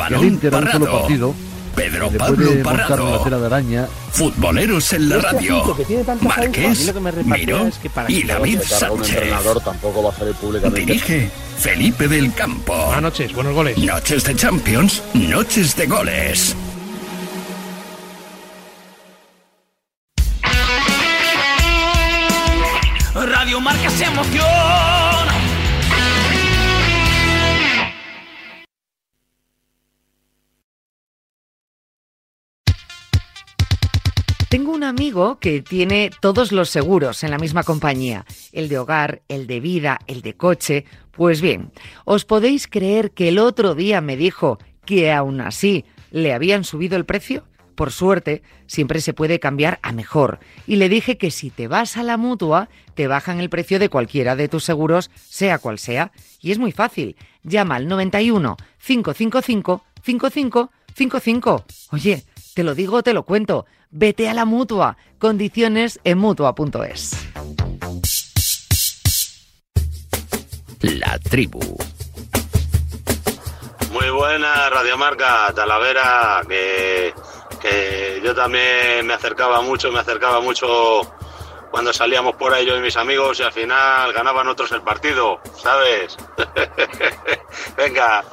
S27: el Inter a un solo
S8: parado.
S27: partido.
S8: Pedro
S27: le
S8: Pablo Parrado.
S27: tela de araña.
S8: Futboleros en la
S27: Este
S8: radio. Marqués, Miró
S27: es que para
S8: y David
S27: un
S8: Sánchez.
S27: entrenador
S8: tampoco va a salir públicamente. Dirige Felipe del Campo. Buenas
S27: noches, buenos goles.
S8: Noches de Champions, noches de goles.
S5: Radio Marca se emociona.
S28: Tengo un amigo que tiene todos los seguros en la misma compañía, el de hogar, el de vida, el de coche. Pues bien, ¿os podéis creer que el otro día me dijo que aún así le habían subido el precio? Por suerte, siempre se puede cambiar a mejor. Y le dije que si te vas a la mutua, te bajan el precio de cualquiera de tus seguros, sea cual sea. Y es muy fácil. Llama al 91 555 5555. Oye, te lo digo, te lo cuento. Vete a la mutua. Condiciones en mutua.es.
S13: La tribu.
S29: Muy buena Radiomarca, Talavera, que, que yo también me acercaba mucho, me acercaba mucho cuando salíamos por ahí yo y mis amigos y al final ganaban otros el partido, ¿sabes? Venga.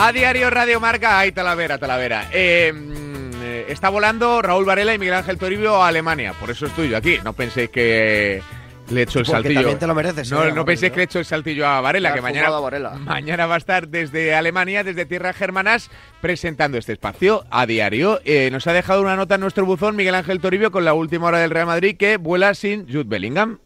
S1: A diario Radio Marca, ahí Talavera, Talavera. Eh, mm, eh, está volando Raúl Varela y Miguel Ángel Toribio a Alemania, por eso estoy yo aquí. No penséis que le he hecho el
S6: Porque
S1: saltillo.
S6: te lo mereces,
S1: No,
S6: eh,
S1: no penséis que le he hecho el saltillo a Varela, que mañana,
S6: fumado a Varela.
S1: mañana va a estar desde Alemania, desde tierras germanas, presentando este espacio a diario. Eh, nos ha dejado una nota en nuestro buzón Miguel Ángel Toribio con la última hora del Real Madrid que vuela sin Jude Bellingham.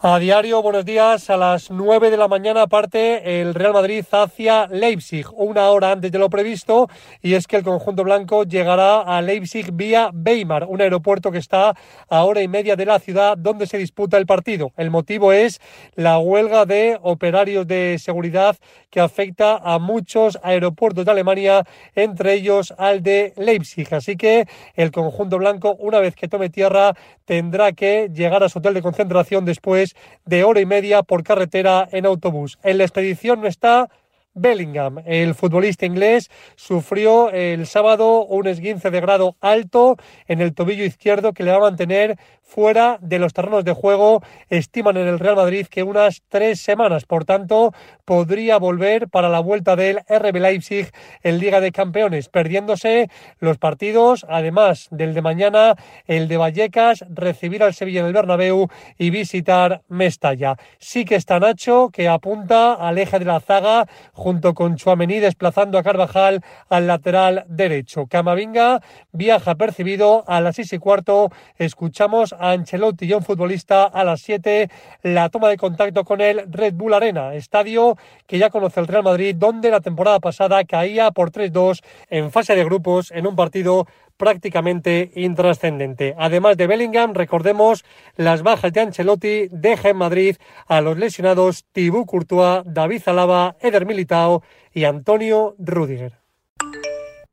S30: A diario, buenos días. A las 9 de la mañana parte el Real Madrid hacia Leipzig, una hora antes de lo previsto, y es que el conjunto blanco llegará a Leipzig vía Weimar, un aeropuerto que está a hora y media de la ciudad donde se disputa el partido. El motivo es la huelga de operarios de seguridad que afecta a muchos aeropuertos de Alemania, entre ellos al de Leipzig. Así que el conjunto blanco, una vez que tome tierra, tendrá que llegar a su hotel de concentración después de hora y media por carretera en autobús. En la expedición no está Bellingham, el futbolista inglés, sufrió el sábado un esguince de grado alto en el tobillo izquierdo que le va a mantener fuera de los terrenos de juego. Estiman en el Real Madrid que unas tres semanas, por tanto, podría volver para la vuelta del RB Leipzig en Liga de Campeones, perdiéndose los partidos, además del de mañana, el de Vallecas, recibir al Sevilla en el Bernabéu y visitar Mestalla. Sí que está Nacho, que apunta al eje de la zaga junto con Chuamení desplazando a Carvajal al lateral derecho. Camavinga viaja percibido a las seis y cuarto. Escuchamos Ancelotti y un futbolista a las siete. La toma de contacto con el Red Bull Arena, estadio que ya conoce el Real Madrid, donde la temporada pasada caía por 3-2 en fase de grupos en un partido prácticamente intrascendente. Además de Bellingham, recordemos las bajas de Ancelotti, deja en Madrid a los lesionados Thibaut Courtois, David Zalaba, Eder Militao y Antonio Rudiger.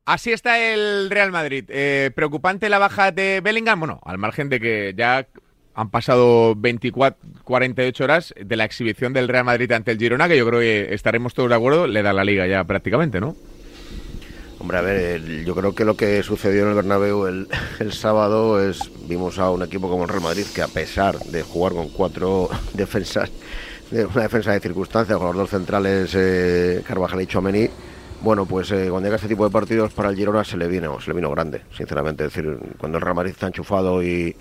S1: Así está el Real Madrid. Eh, preocupante la baja de Bellingham, bueno, al margen de que ya han pasado 24, 48 horas de la exhibición del Real Madrid ante el Girona, que yo creo que estaremos todos de acuerdo, le da la liga ya prácticamente, ¿no?
S2: Hombre, a ver, yo creo que lo que sucedió en el Bernabéu el, sábado es, vimos a un equipo como el Real Madrid que a pesar de jugar con cuatro defensas, de una defensa de circunstancias, con los dos centrales eh, Carvajal y Chouameni, bueno, pues eh, cuando llega este tipo de partidos para el Girona se le vino, se le vino grande, sinceramente. Es decir, cuando el Real Madrid está enchufado y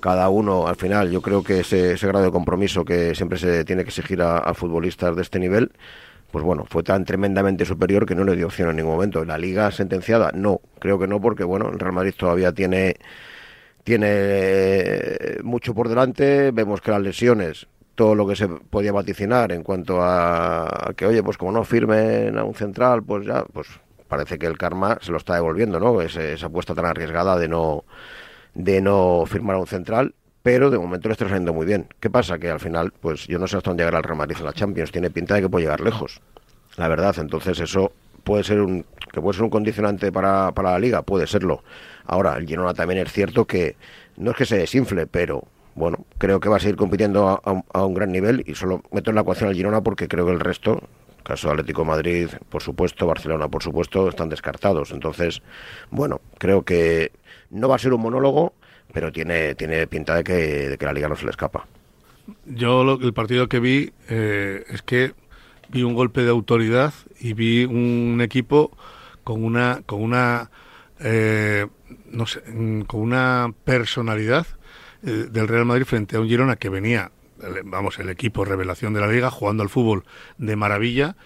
S2: cada uno, al final, yo creo que ese, grado de compromiso que siempre se tiene que exigir a, a futbolistas de este nivel, pues bueno, fue tan tremendamente superior que no le dio opción en ningún momento. ¿La liga sentenciada? No, creo que no, porque bueno, el Real Madrid todavía tiene, tiene eh, mucho por delante. Vemos que las lesiones, todo lo que se podía vaticinar en cuanto a, que, oye, pues como no firmen a un central, pues ya, pues parece que el karma se lo está devolviendo, ¿no? Ese- esa apuesta tan arriesgada de no, de no firmar a un central. Pero de momento le está saliendo muy bien. ¿Qué pasa? Que al final, pues yo no sé hasta dónde llegará el Real Madrid en la Champions. Tiene pinta de que puede llegar lejos la verdad. Entonces eso puede ser un que puede ser un condicionante para, para la liga, puede serlo. Ahora, el Girona también es cierto que no es que se desinfle, pero bueno, creo que va a seguir compitiendo a, un- gran nivel y solo meto en la ecuación al Girona porque creo que el resto, caso Atlético Madrid, por supuesto, Barcelona, por supuesto, están descartados. Entonces, bueno, creo que no va a ser un monólogo, pero tiene, tiene pinta de que, la liga no se le escapa.
S7: Yo lo- el partido que vi eh, es que vi un golpe de autoridad y vi un equipo con una, con una, eh, no sé, con una personalidad eh, del Real Madrid frente a un Girona que venía, vamos, el equipo revelación de la liga, jugando al fútbol de maravilla,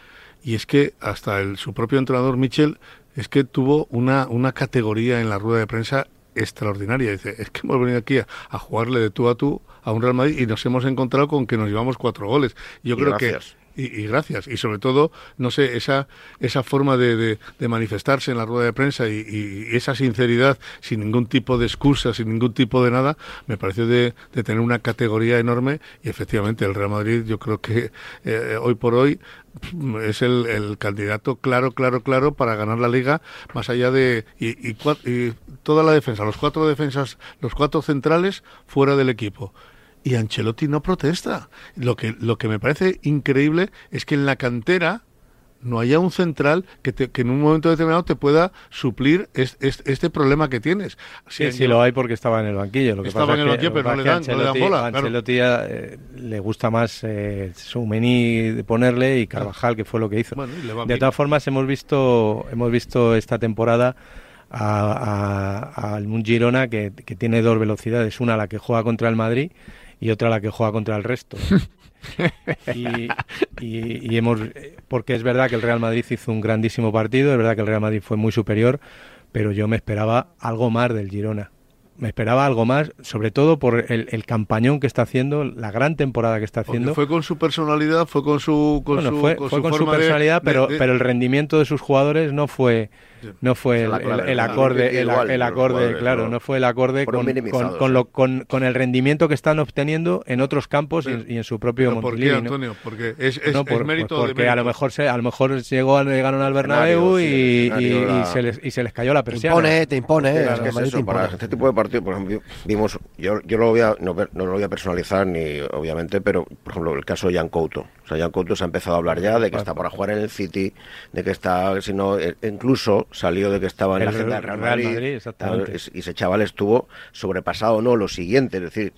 S7: y es que hasta el, su propio entrenador Michel es que tuvo una, una categoría en la rueda de prensa extraordinaria. Dice, es que hemos venido aquí a, a jugarle de tú a tú a un Real Madrid y nos hemos encontrado con que nos llevamos cuatro goles. Yo
S2: Y
S7: creo
S2: gracias.
S7: que y, y gracias. Y sobre todo, no sé, esa, esa forma de, de- de manifestarse en la rueda de prensa y, y- esa sinceridad, sin ningún tipo de excusa, sin ningún tipo de nada, me pareció de, de tener una categoría enorme. Y efectivamente, el Real Madrid, yo creo que eh, hoy por hoy mm, es el, candidato claro, claro, claro para ganar la liga, más allá de. Y, y y toda la defensa, los cuatro defensas, los cuatro centrales fuera del equipo y Ancelotti no protesta. Lo que, lo que me parece increíble es que en la cantera no haya un central que, te- que en un momento determinado te pueda suplir es- es- este problema que tienes.
S3: Sí, sí, lo hay porque estaba en el banquillo. Lo que
S7: Estaba
S3: pasa
S7: en el
S3: que-
S7: banquillo, pero no le dan- no le dan bola,
S3: a
S7: claro.
S3: Ancelotti eh, le gusta más eh, Soumeni de ponerle y Carvajal, que fue lo que hizo.
S7: Bueno,
S3: de todas formas, hemos visto, hemos visto esta temporada a, a- al un Girona que, que tiene dos velocidades, una la que juega contra el Madrid y otra la que juega contra el resto. y, y- y hemos porque es verdad que el Real Madrid hizo un grandísimo partido, es verdad que el Real Madrid fue muy superior, pero yo me esperaba algo más del Girona. Me esperaba algo más, sobre todo por el, el campañón que está haciendo, la gran temporada que está
S7: Porque
S3: haciendo.
S7: fue con su personalidad, fue con su con
S3: Bueno,
S7: su,
S3: fue,
S7: con
S3: fue
S7: su
S3: con personalidad,
S7: de-
S3: pero,
S7: de-
S3: pero el rendimiento de sus jugadores no fue no fue el,
S2: es
S3: acorde el,
S2: Igual,
S3: el
S2: los
S3: acorde claro
S2: ¿no?
S3: no fue el acorde con, con, con lo- con- con el rendimiento que están obteniendo en otros campos y en-
S7: Pero-
S3: y, en su propio
S7: pero ¿por qué,
S3: Montilivi, ¿no?
S7: Antonio? Porque es- es-
S3: No,
S7: es
S3: por-
S7: mérito
S3: pues
S7: de
S3: porque a lo mejor se, a lo mejor llegó llegaron al Bernabéu y, y- y se les, y se les cayó la persiana
S6: impone, te impone,
S2: Es
S6: eh,
S2: que
S6: el
S2: es eso,
S6: te
S2: para
S6: impone.
S2: este tipo de partidos, por ejemplo, vimos, yo, yo lo voy a, no lo voy a personalizar ni obviamente, pero por ejemplo el caso de Jan Couto. O sea, Jan Couto se ha empezado a hablar ya de que está para jugar en el City, de que está, si no, eh, incluso salió de que estaba en la
S3: El
S2: agenda del Real
S3: Real
S2: Madrid.
S3: Madrid, exactamente.
S2: Tal, y ese chaval estuvo sobrepasado, no, lo siguiente, es decir,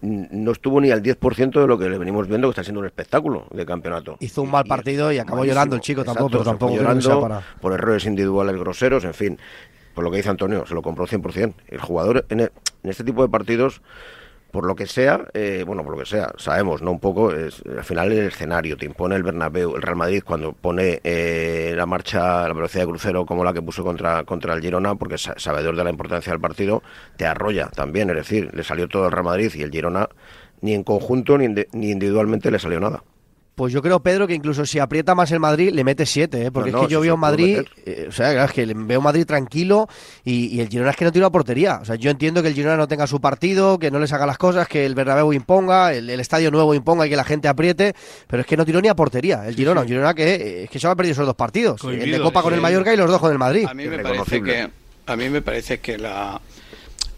S2: no estuvo ni al 10% de lo que le venimos viendo que está siendo un espectáculo de campeonato.
S6: Hizo un mal partido y acabó
S2: Malísimo.
S6: llorando el chico
S2: Exacto,
S6: tampoco, pero tampoco
S2: llorando
S6: para...
S2: por errores individuales groseros, en fin. Por lo que dice Antonio, se lo compró 100%. El jugador en, e- en este tipo de partidos, por lo que sea, eh, bueno, por lo que sea, sabemos, ¿no? Un poco, al final el escenario te impone el Bernabéu, el Real Madrid cuando pone eh, la marcha, la velocidad de crucero como la que puso contra, contra el Girona, porque sa- sabedor de la importancia del partido, te arrolla también, es decir, le salió todo el Real Madrid y el Girona ni en conjunto ni, ni individualmente le salió nada.
S6: Pues yo creo, Pedro, que incluso si aprieta más el Madrid, le mete siete, ¿eh? porque
S2: No,
S6: es que yo
S2: sí,
S6: veo
S2: sí,
S6: Madrid, eh, o sea, claro, es que veo Madrid tranquilo y, y el Girona es que no tira a portería. O sea, yo entiendo que el Girona no tenga su partido, que no le saca las cosas, que el Bernabéu imponga, el, el estadio nuevo imponga y que la gente apriete, pero es que no tiró ni a portería. El Girona, un Girona que eh, es que se ha perdido esos dos partidos, el de Copa con
S5: sí.
S6: el Mallorca y los dos con el Madrid.
S5: A mí me parece que a mí me parece que la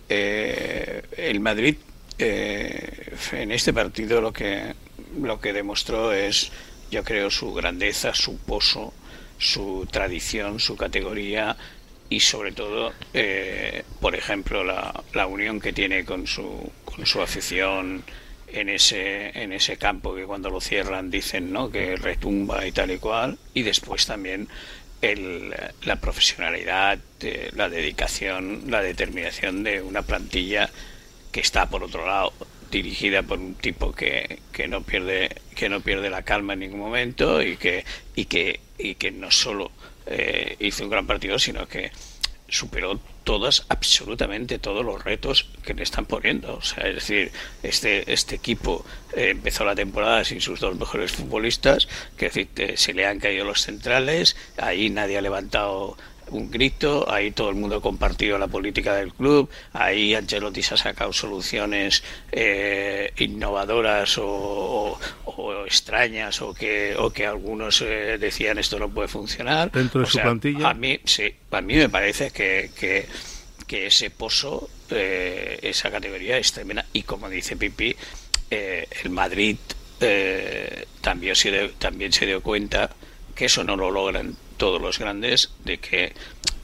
S5: eh, el Madrid eh, en este partido lo que lo que demostró es yo creo su grandeza, su pozo, su tradición, su categoría y sobre todo, eh, por ejemplo, la, la unión que tiene con su con su afición en ese en ese campo que cuando lo cierran dicen no que retumba y tal y cual. Y después también el, la profesionalidad, eh, la dedicación, la determinación de una plantilla que está por otro lado dirigida por un tipo que, que no pierde que no pierde la calma en ningún momento y que y que y que no solo eh, hizo un gran partido sino que superó todas absolutamente todos los retos que le están poniendo. O sea es decir este este equipo eh, empezó la temporada sin sus dos mejores futbolistas que decir, se le han caído los centrales ahí nadie ha levantado un grito, ahí todo el mundo ha compartido la política del club, ahí Ancelotti se ha sacado soluciones eh, innovadoras o, o- o extrañas o que, o que algunos eh, decían esto no puede funcionar.
S7: Dentro de
S5: O
S7: su
S5: sea,
S7: plantilla.
S5: A mí, sí, a mí me parece que, que, que ese pozo, eh, esa categoría es tremenda y como dice Pipi, eh, el Madrid eh, también, se también se dio cuenta que eso no lo logran todos los grandes, de que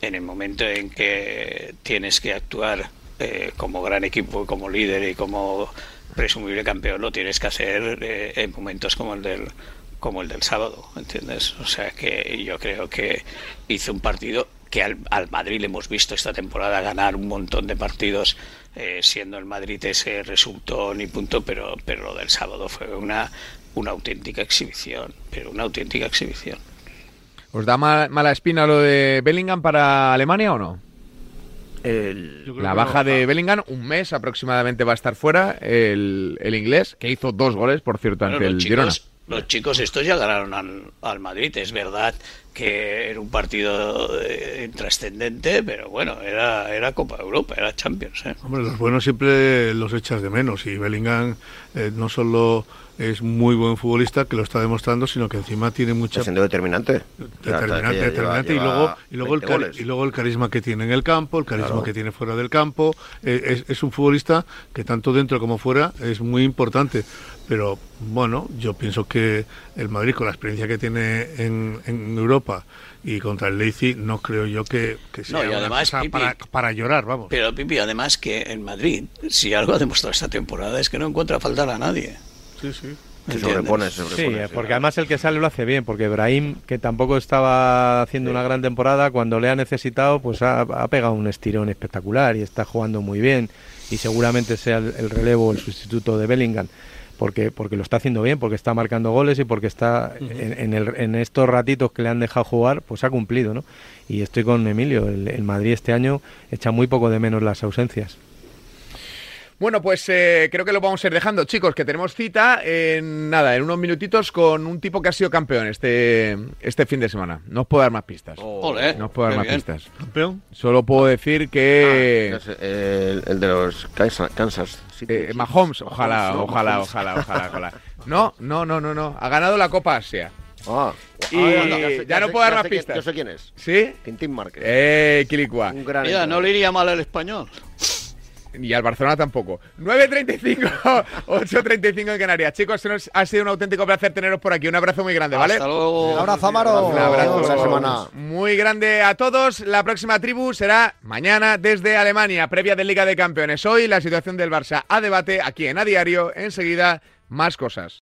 S5: en el momento en que tienes que actuar eh, como gran equipo, como líder y como presumible campeón, lo tienes que hacer eh, en momentos como el del como el del sábado, ¿entiendes? O sea que yo creo que hizo un partido que al, al Madrid le hemos visto esta temporada ganar un montón de partidos eh, siendo el Madrid ese resultó ni punto, pero, pero lo del sábado fue una, una auténtica exhibición, pero una auténtica exhibición.
S1: ¿Os da mal- mala espina lo de Bellingham para Alemania o no? La baja de Bellingham, un mes aproximadamente va a estar fuera, el, el inglés, que hizo dos goles, por cierto,
S5: Bueno,
S1: ante el Girona.
S5: los chicos estos ya ganaron al, al Madrid, es verdad que era un partido eh, trascendente, pero bueno, era, era Copa Europa, era Champions. ¿eh?
S7: Hombre, los buenos siempre los echas de menos y Bellingham eh, no solo es muy buen futbolista, que lo está demostrando, sino que encima tiene mucha...
S2: Está siendo determinante.
S7: Determinante,
S2: Lleva-
S7: determinante,
S2: lleva
S7: y luego y luego el
S2: 20
S7: cari-
S2: goles.
S7: y luego el carisma que tiene en el campo, el carisma
S2: Claro.
S7: que tiene fuera del campo, eh, es, es un futbolista que tanto dentro como fuera es muy importante. Pero bueno, yo pienso que el Madrid con la experiencia que tiene en, en Europa y contra el Leipzig no creo yo que, que sea
S5: No, y
S7: una
S5: además,
S7: cosa
S5: Pipi-
S7: para, para llorar, vamos.
S5: Pero Pipi, además que en Madrid, si algo ha demostrado esta temporada es que no encuentra faltar a nadie.
S7: Sí, sí.
S2: Se se
S3: Sí,
S2: sobrepone.
S3: eh, porque además el que sale lo hace bien, porque Brahim, que tampoco estaba haciendo una gran temporada, cuando le ha necesitado, pues ha, ha pegado un estirón espectacular y está jugando muy bien y seguramente sea el, el relevo, el sustituto de Bellingham, porque, porque lo está haciendo bien, porque está marcando goles y porque está en, en el- en estos ratitos que le han dejado jugar, pues ha cumplido, ¿no? Y estoy con Emilio, el, el Madrid este año echa muy poco de menos las ausencias.
S1: Bueno, pues eh, creo que lo vamos a ir dejando, chicos, que tenemos cita en nada, en unos minutitos con un tipo que ha sido campeón este, este fin de semana. No os puedo dar más pistas.
S5: Ole,
S1: no os puedo dar más
S5: bien.
S1: pistas.
S7: ¿Campeón?
S1: Solo puedo decir que
S2: sé, el, el de los Kansas, Kansas City.
S1: eh, Mahomes, ojalá,
S2: Mahomes, ¿no?
S1: ojalá,
S2: Mahomes.
S1: ojalá, ojalá, ojalá. No, no, no, no, no. Ha ganado la Copa Asia.
S2: Ah,
S1: Y
S2: ah,
S1: ya,
S2: sé-
S1: no
S2: sé-
S1: puedo dar más
S2: sé quién-
S1: pistas.
S2: Yo sé quién es.
S1: ¿Sí?
S2: Tintín Márquez.
S1: Eh, Quilicua.
S2: Un gran
S5: Mira, no le iría mal el español.
S1: Y al Barcelona tampoco. 9.35, 8.35 en Canarias. Chicos, ha sido un auténtico placer teneros por aquí. Un abrazo muy grande, ¿vale?
S5: Hasta luego.
S6: Un abrazo, Amaro.
S1: Un abrazo
S2: semana.
S1: muy grande a todos. La próxima tribu será mañana desde Alemania, previa de Liga de Campeones. Hoy la situación del Barça a debate aquí en A Diario. Enseguida, más cosas.